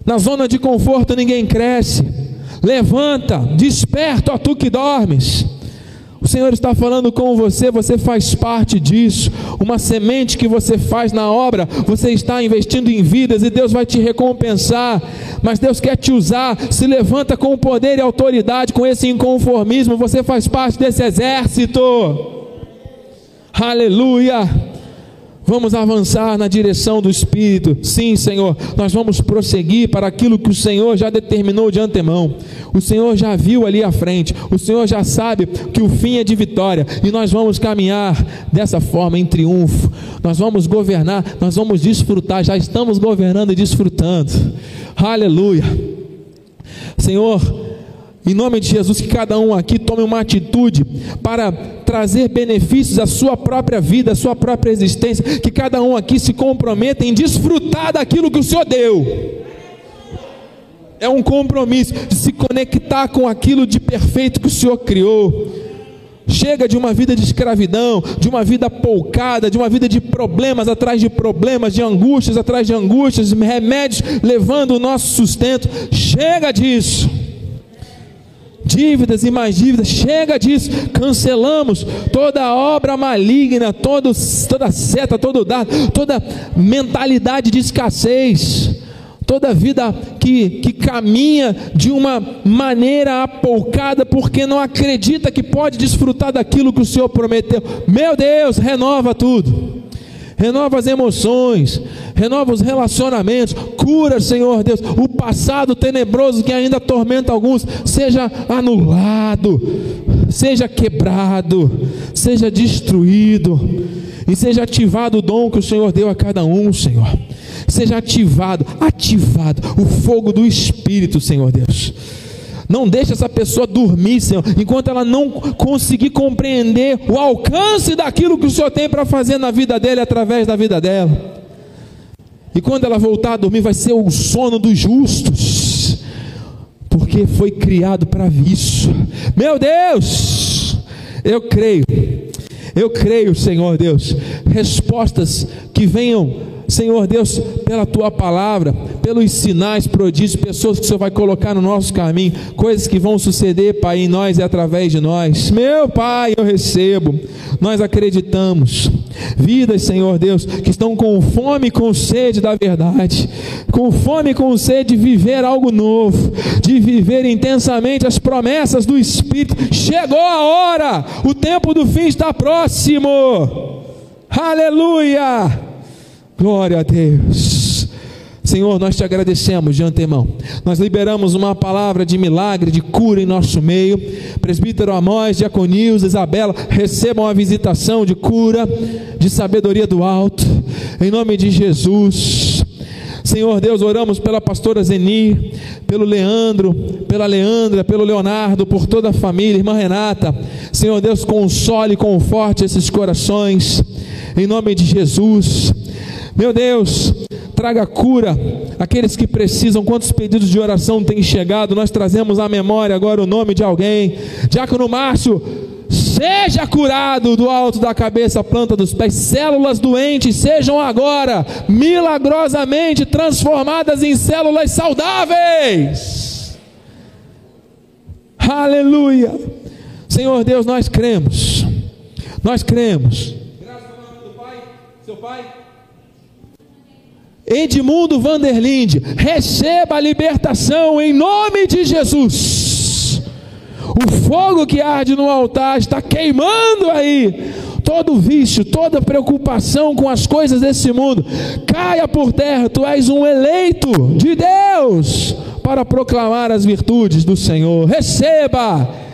Na zona de conforto ninguém cresce. Levanta, desperta, ó tu que dormes. O Senhor está falando com você, você faz parte disso. Uma semente que você faz na obra, você está investindo em vidas e Deus vai te recompensar. Mas Deus quer te usar. Se levanta com poder e autoridade, com esse inconformismo. Você faz parte desse exército. Aleluia. Vamos avançar na direção do Espírito. Sim, Senhor, nós vamos prosseguir para aquilo que o Senhor já determinou de antemão. O Senhor já viu ali à frente. O Senhor já sabe que o fim é de vitória. E nós vamos caminhar dessa forma em triunfo. Nós vamos governar, nós vamos desfrutar. Já estamos governando e desfrutando. Aleluia. Senhor, em nome de Jesus, que cada um aqui tome uma atitude para trazer benefícios à sua própria vida, à sua própria existência. Que cada um aqui se comprometa em desfrutar daquilo que o Senhor deu. É um compromisso de se conectar com aquilo de perfeito que o Senhor criou. Chega de uma vida de escravidão, de uma vida poucada, de uma vida de problemas atrás de problemas, de angústias atrás de angústias, remédios levando o nosso sustento. Chega disso dívidas e mais dívidas, chega disso, cancelamos toda obra maligna, todo, toda seta, todo dado, toda mentalidade de escassez, toda vida que, que caminha de uma maneira apoucada, porque não acredita que pode desfrutar daquilo que o Senhor prometeu. Meu Deus, renova tudo renova as emoções, renova os relacionamentos, cura, Senhor Deus, o passado tenebroso que ainda atormenta alguns, seja anulado, seja quebrado, seja destruído, e seja ativado o dom que o Senhor deu a cada um, Senhor. Seja ativado, ativado o fogo do Espírito, Senhor Deus não deixe essa pessoa dormir, Senhor, enquanto ela não conseguir compreender o alcance daquilo que o Senhor tem para fazer na vida dele através da vida dela. E quando ela voltar a dormir, vai ser o sono dos justos, porque foi criado para isso. Meu Deus, eu creio, eu creio, Senhor Deus, respostas que venham Senhor Deus, pela tua palavra, pelos sinais, prodígios, pessoas que o Senhor vai colocar no nosso caminho, coisas que vão suceder, Pai, em nós e através de nós. Meu Pai, eu recebo, nós acreditamos. Vidas, Senhor Deus, que estão com fome e com sede da verdade, com fome e com sede de viver algo novo, de viver intensamente as promessas do Espírito. Chegou a hora, o tempo do fim está próximo. Aleluia! Glória a Deus. Senhor, nós te agradecemos de antemão. Nós liberamos uma palavra de milagre, de cura em nosso meio. Presbítero Amós, Diaconils, Isabela, recebam a visitação de cura, de sabedoria do alto. Em nome de Jesus. Senhor Deus, oramos pela pastora Zeni, pelo Leandro, pela Leandra, pelo Leonardo, por toda a família, irmã Renata. Senhor Deus, console e conforte esses corações. Em nome de Jesus. Meu Deus, traga cura aqueles que precisam. Quantos pedidos de oração têm chegado? Nós trazemos à memória agora o nome de alguém. Diácono Márcio, seja curado do alto da cabeça, planta dos pés. Células doentes sejam agora milagrosamente transformadas em células saudáveis. Aleluia. Senhor Deus, nós cremos. Nós cremos. Graças ao nome do Pai, seu Pai Edmundo Vanderlinde, receba a libertação em nome de Jesus. O fogo que arde no altar está queimando aí. Todo vício, toda preocupação com as coisas desse mundo, caia por terra. Tu és um eleito de Deus para proclamar as virtudes do Senhor. Receba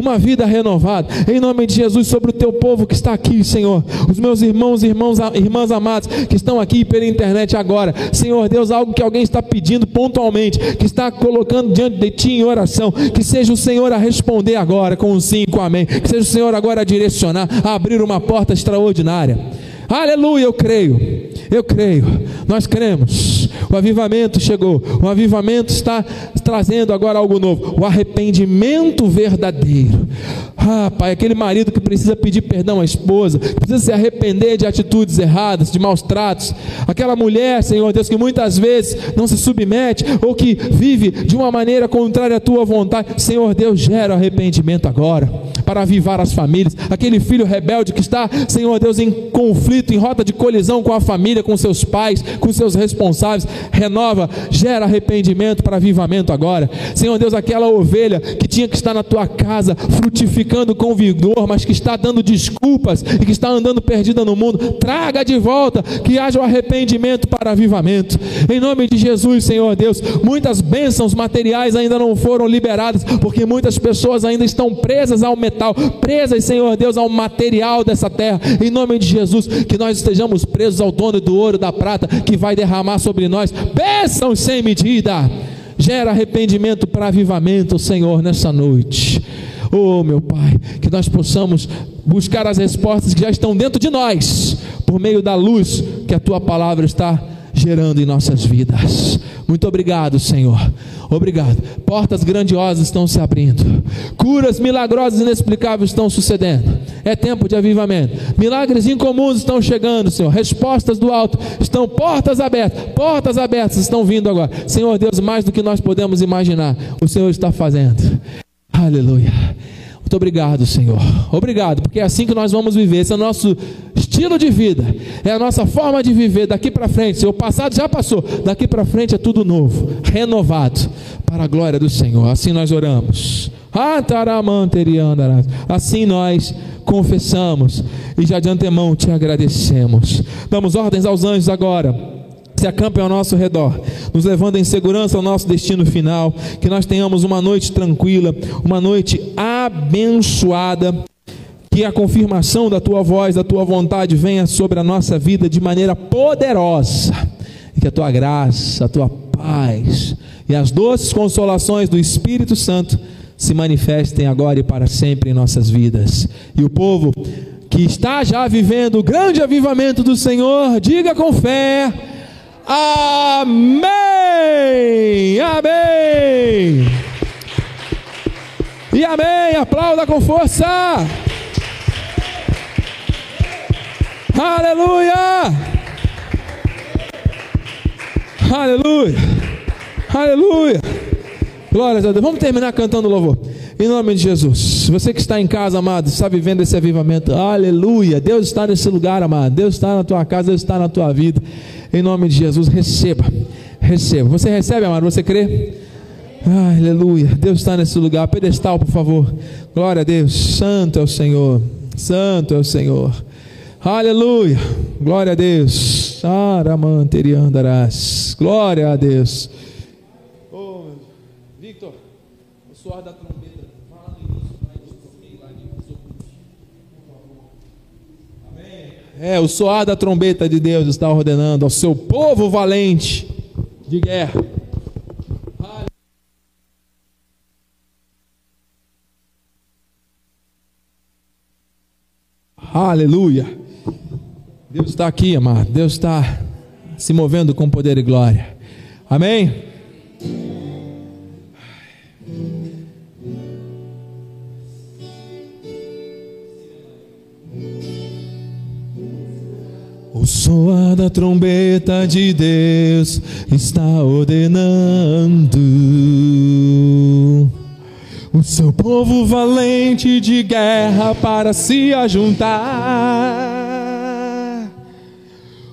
uma vida renovada, em nome de Jesus, sobre o teu povo que está aqui, Senhor, os meus irmãos, irmãos, irmãs amados que estão aqui pela internet agora, Senhor Deus, algo que alguém está pedindo pontualmente, que está colocando diante de Ti em oração, que seja o Senhor a responder agora com um sim, com um amém, que seja o Senhor agora a direcionar, a abrir uma porta extraordinária. Aleluia, eu creio. Eu creio, nós cremos. O avivamento chegou, o avivamento está trazendo agora algo novo, o arrependimento verdadeiro. Ah, Pai, aquele marido que precisa pedir perdão à esposa, precisa se arrepender de atitudes erradas, de maus tratos, aquela mulher, Senhor Deus, que muitas vezes não se submete ou que vive de uma maneira contrária à tua vontade, Senhor Deus, gera arrependimento agora, para avivar as famílias, aquele filho rebelde que está, Senhor Deus, em conflito, em rota de colisão com a família, com seus pais, com seus responsáveis, renova, gera arrependimento para avivamento agora, Senhor Deus, aquela ovelha que tinha que estar na tua casa, frutificando com vigor, mas que está dando desculpas e que está andando perdida no mundo, traga de volta, que haja o arrependimento para avivamento. Em nome de Jesus, Senhor Deus, muitas bênçãos materiais ainda não foram liberadas, porque muitas pessoas ainda estão presas ao metal, presas, Senhor Deus, ao material dessa terra. Em nome de Jesus, que nós estejamos presos ao dono do ouro, da prata, que vai derramar sobre nós bênçãos sem medida. Gera arrependimento para avivamento, Senhor, nessa noite. Oh, meu Pai, que nós possamos buscar as respostas que já estão dentro de nós, por meio da luz que a tua palavra está gerando em nossas vidas. Muito obrigado, Senhor. Obrigado. Portas grandiosas estão se abrindo. Curas milagrosas e inexplicáveis estão sucedendo. É tempo de avivamento. Milagres incomuns estão chegando, Senhor. Respostas do alto estão portas abertas. Portas abertas estão vindo agora. Senhor Deus, mais do que nós podemos imaginar, o Senhor está fazendo. Aleluia. Muito obrigado, Senhor. Obrigado, porque é assim que nós vamos viver. Esse é o nosso estilo de vida, é a nossa forma de viver daqui para frente. Senhor, o passado já passou, daqui para frente é tudo novo, renovado, para a glória do Senhor. Assim nós oramos. Assim nós confessamos e já de antemão te agradecemos. Damos ordens aos anjos agora. Se acampem ao nosso redor, nos levando em segurança ao nosso destino final, que nós tenhamos uma noite tranquila, uma noite abençoada, que a confirmação da tua voz, da tua vontade venha sobre a nossa vida de maneira poderosa, e que a tua graça, a tua paz e as doces consolações do Espírito Santo se manifestem agora e para sempre em nossas vidas. E o povo que está já vivendo o grande avivamento do Senhor, diga com fé: Amém! Amém! E amém! Aplauda com força! Aleluia! Aleluia! Aleluia! Glórias a Deus. Vamos terminar cantando louvor. Em nome de Jesus. Você que está em casa, amado, está vivendo esse avivamento. Aleluia. Deus está nesse lugar, amado. Deus está na tua casa, Deus está na tua vida. Em nome de Jesus, receba. Receba. Você recebe, amado? Você crê? Aleluia. Deus está nesse lugar. Pedestal, por favor. Glória a Deus. Santo é o Senhor. Santo é o Senhor. Aleluia. Glória a Deus. Glória a Deus. Oh, Victor, o suor da trombeta. Fala no início para lá de É, o soar da trombeta de Deus está ordenando ao seu povo valente de guerra. Aleluia. Deus está aqui, amado. Deus está se movendo com poder e glória. Amém? O soar da trombeta de Deus está ordenando o seu povo valente de guerra para se ajuntar.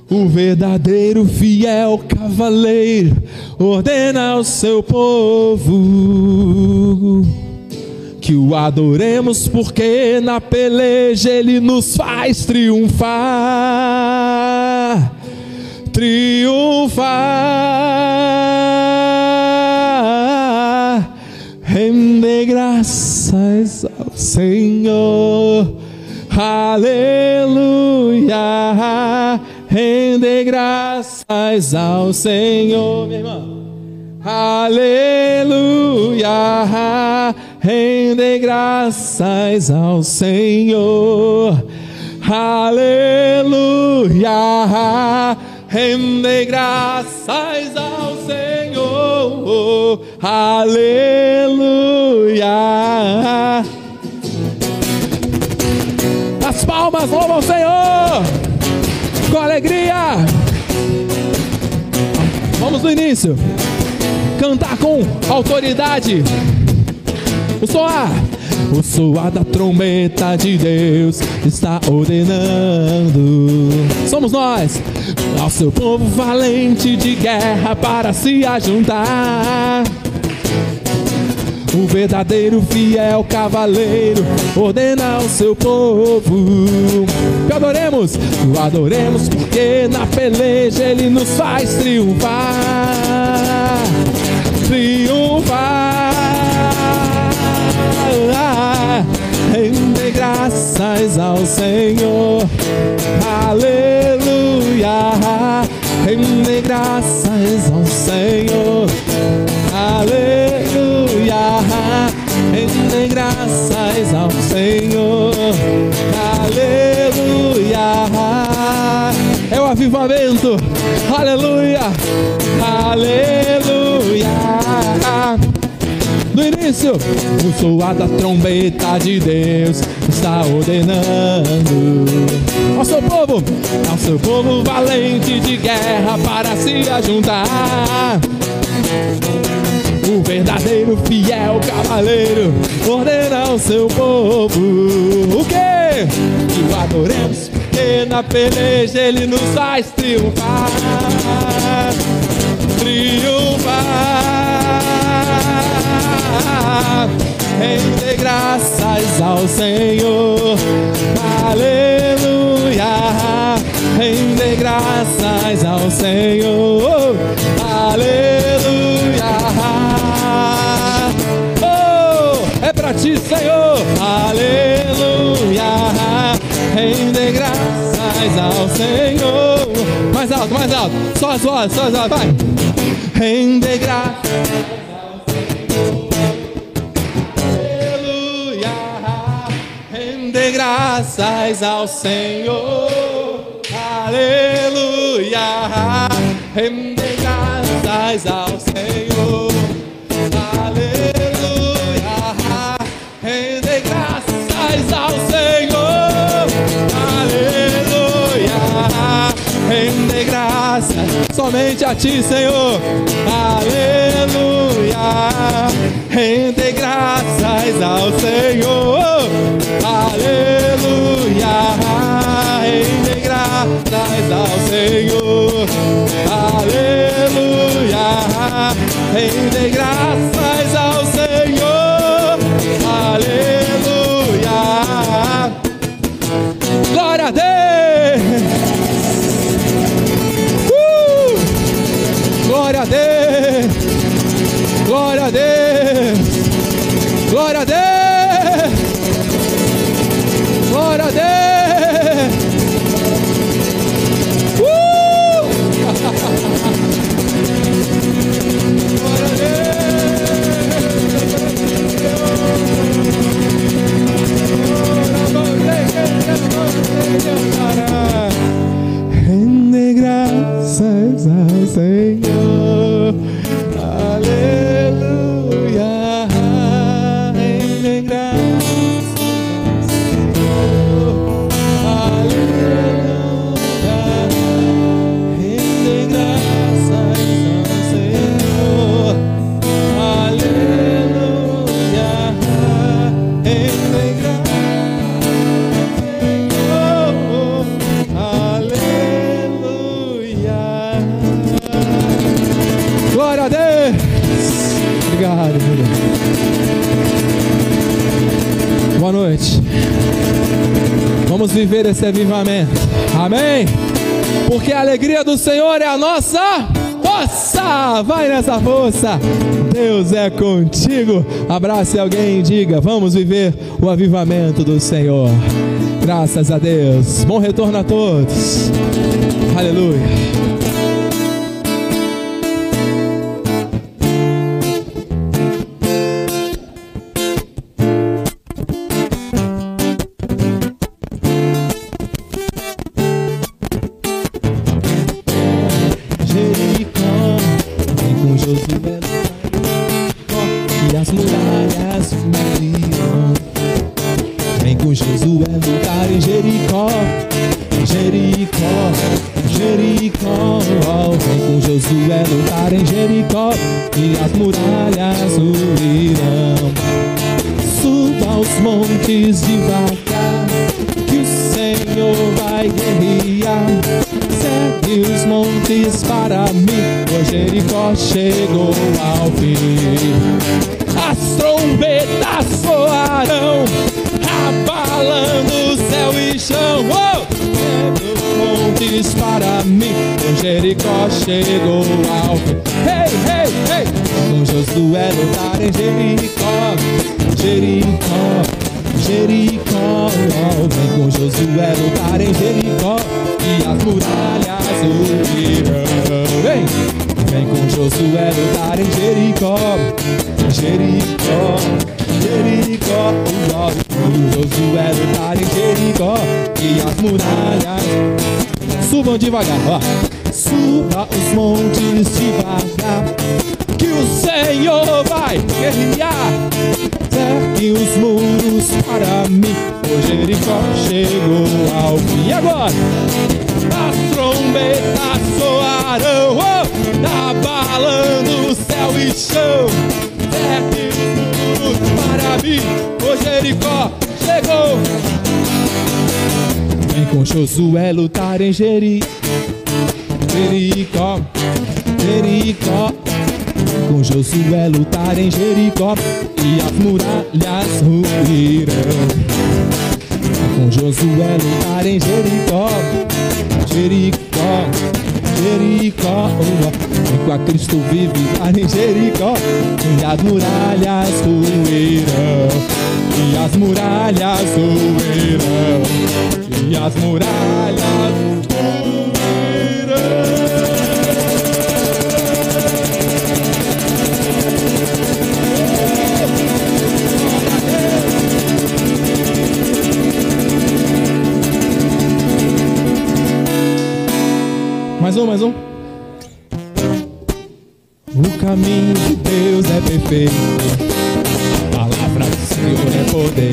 O verdadeiro fiel cavaleiro ordena ao seu povo que o adoremos, porque na peleja ele nos faz triunfar. Triunfar. Rende graças ao Senhor. Aleluia. Rende graças ao Senhor, minha irmã. Aleluia Rende graças ao Senhor. Aleluia. Rende graças ao Senhor. Aleluia. as palmas, louva ao Senhor! Com alegria! Vamos no início. Cantar com autoridade. O soar. O soar da trombeta de Deus está ordenando. Somos nós, ao seu povo valente de guerra para se ajuntar. O verdadeiro fiel cavaleiro ordena ao seu povo que adoremos, o adoremos porque na peleja ele nos faz triunfar, triunfar. Graças ao Senhor, aleluia. Rende graças ao Senhor, aleluia. Rende graças ao Senhor, aleluia. É o avivamento, aleluia, aleluia. No início, o soar da trombeta de Deus está ordenando ao seu povo, ao seu povo valente de guerra para se ajuntar. O verdadeiro fiel cavaleiro ordena ao seu povo o quê? Que o adoremos, porque na peleja ele nos faz triunfar. Triunfar. Rende graças ao Senhor. Aleluia. Rende graças ao Senhor. Aleluia. Oh, é pra ti, Senhor. Aleluia. Rende graças ao Senhor. Mais alto, mais alto. Só as vozes, só as vozes. Vai. Rende graças. Rende graças ao Senhor. Aleluia. Rende graças ao Senhor. Aleluia. Rende graças ao Senhor. Aleluia. Rende graças somente a ti, Senhor. Aleluia. Rende graças ao Senhor. Aleluia. Rende graças ao Senhor. Aleluia. Rende graças graças Viver esse avivamento. Amém? Porque a alegria do Senhor é a nossa força. Vai nessa força. Deus é contigo. Abrace alguém e diga: Vamos viver o avivamento do Senhor. Graças a Deus. Bom retorno a todos. Aleluia. Vem com Josué lutar em Jeri, Jericó, Jericó. Com Josué lutar em Jericó e as muralhas ruirão. Com Josué lutar em Jericó, Jericó, Jericó. Enquanto Cristo vive lá em Jericó e as muralhas ruirão. E as muralhas ruirão. E as muralhas ruirão. Mais um, mais um. O caminho de Deus é perfeito. Poder.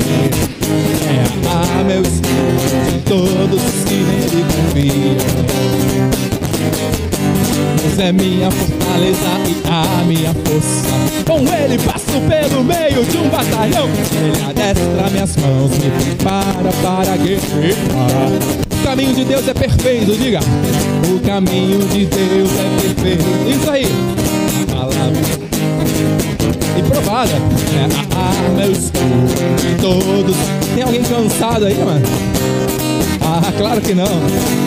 É amar meu Senhor de todos que nele confiam. Deus é minha fortaleza e a minha força. Com ele passo pelo meio de um batalhão. Ele adestra minhas mãos, me prepara para guerrear. O caminho de Deus é perfeito, diga. O caminho de Deus é perfeito. Isso aí. A palavra provada é a arma, escudo de todos. Tem alguém cansado aí, mano? Ah, claro que não.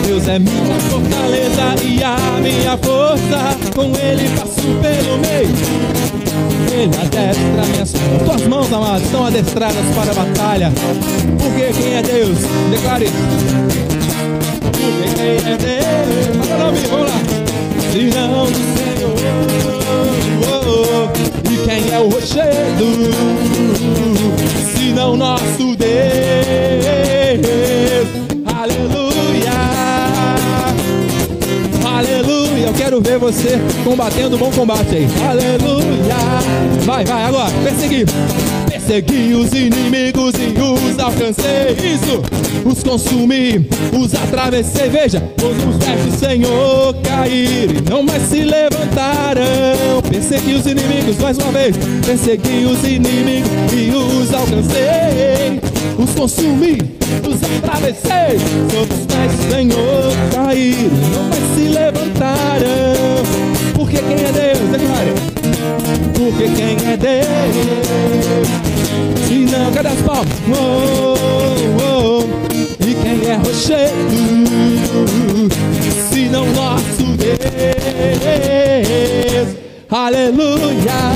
Deus é minha fortaleza e a minha força. Com Ele passo pelo meio. Ele adestra minhas. Tuas mãos, amadas, estão adestradas para a batalha. Porque quem é Deus? Declare. Porque quem é Deus? Vamos lá. Se não. Quem é o rochedo? Se não nosso Deus. Aleluia. Aleluia. Eu quero ver você combatendo o bom combate aí. Aleluia. Vai, vai, agora. Perseguir. Persegui os inimigos e os alcancei. Isso. Os consumi, os atravessei. Veja, todos os pés do Senhor caíram e não mais se levantarão. Persegui os inimigos mais uma vez. Persegui os inimigos e os alcancei. Os consumi, os atravessei. Todos os pés do Senhor caíram e não mais se levantarão. Porque quem é Deus? Declare. Porque quem é Deus? Se não, cadê as palmas? Oh, oh, oh. E quem é rochedo? Se não nosso Deus? Aleluia,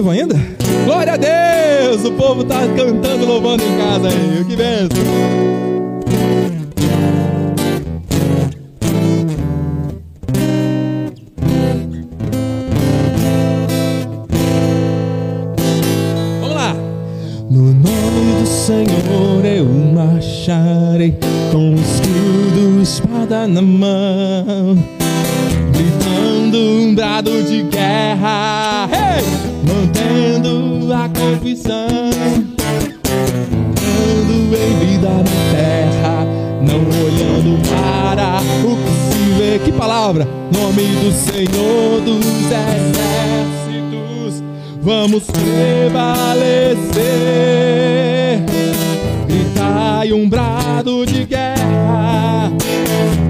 vivo ainda? Glória a Deus! O povo está cantando, louvando em casa aí. Que benção! Senhor eu marcharei com escudo, espada na mão, gritando um brado de guerra, hey! Mantendo a confissão, andando em vida na terra, não olhando para o que se vê. Que palavra? Nome do Senhor dos exércitos, vamos prevalecer gritai um brado de guerra,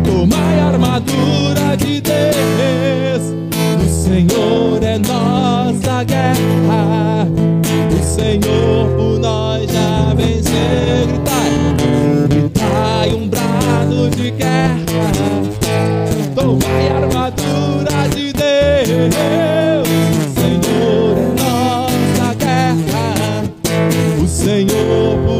tomai a armadura de Deus. O Senhor é nossa guerra, o Senhor por nós já venceu. Gritai, gritai um brado de guerra, tomai a armadura de Deus. O Senhor é nossa guerra, o Senhor por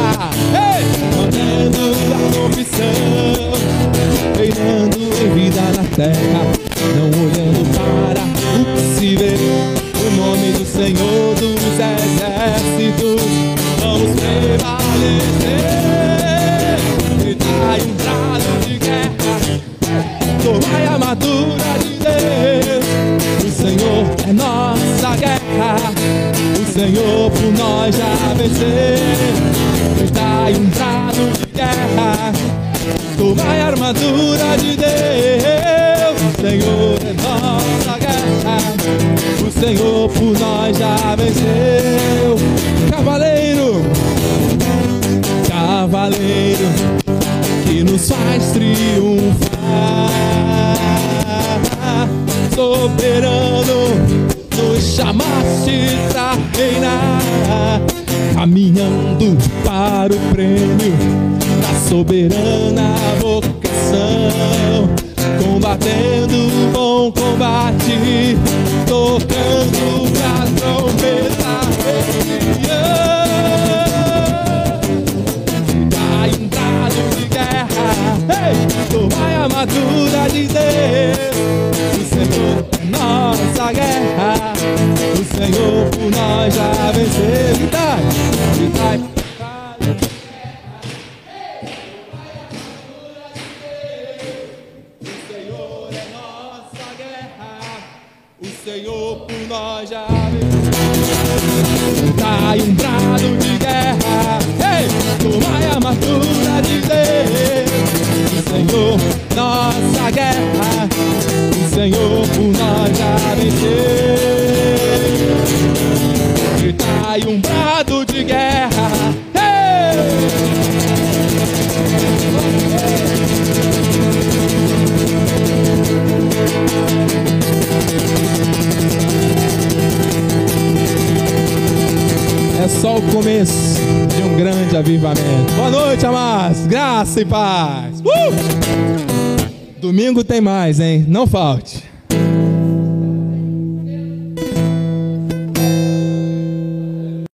terra, não olhando para o que se vê. O nome do Senhor dos exércitos, vamos prevalecer. Gritai um brado de guerra. Tomai a armadura de Deus. O Senhor é nossa guerra. O Senhor por nós já venceu. Gritai um brado de guerra. Tomai a armadura de Deus. Senhor é nossa guerra. O Senhor por nós já venceu. Cavaleiro, cavaleiro que nos faz triunfar. Soberano, chamaste pra reinar, caminhando para o prêmio da soberana vocação, combatendo o bom combate, tocando pra trombeta. Brado de guerra, hey! tomai a armadura de Deus. O Senhor nossa guerra, o Senhor por nós já venceu. Gritai, gritai. Começo de um grande avivamento. Boa noite, amados. Graça e paz. Uh! Domingo tem mais, hein? Não falte.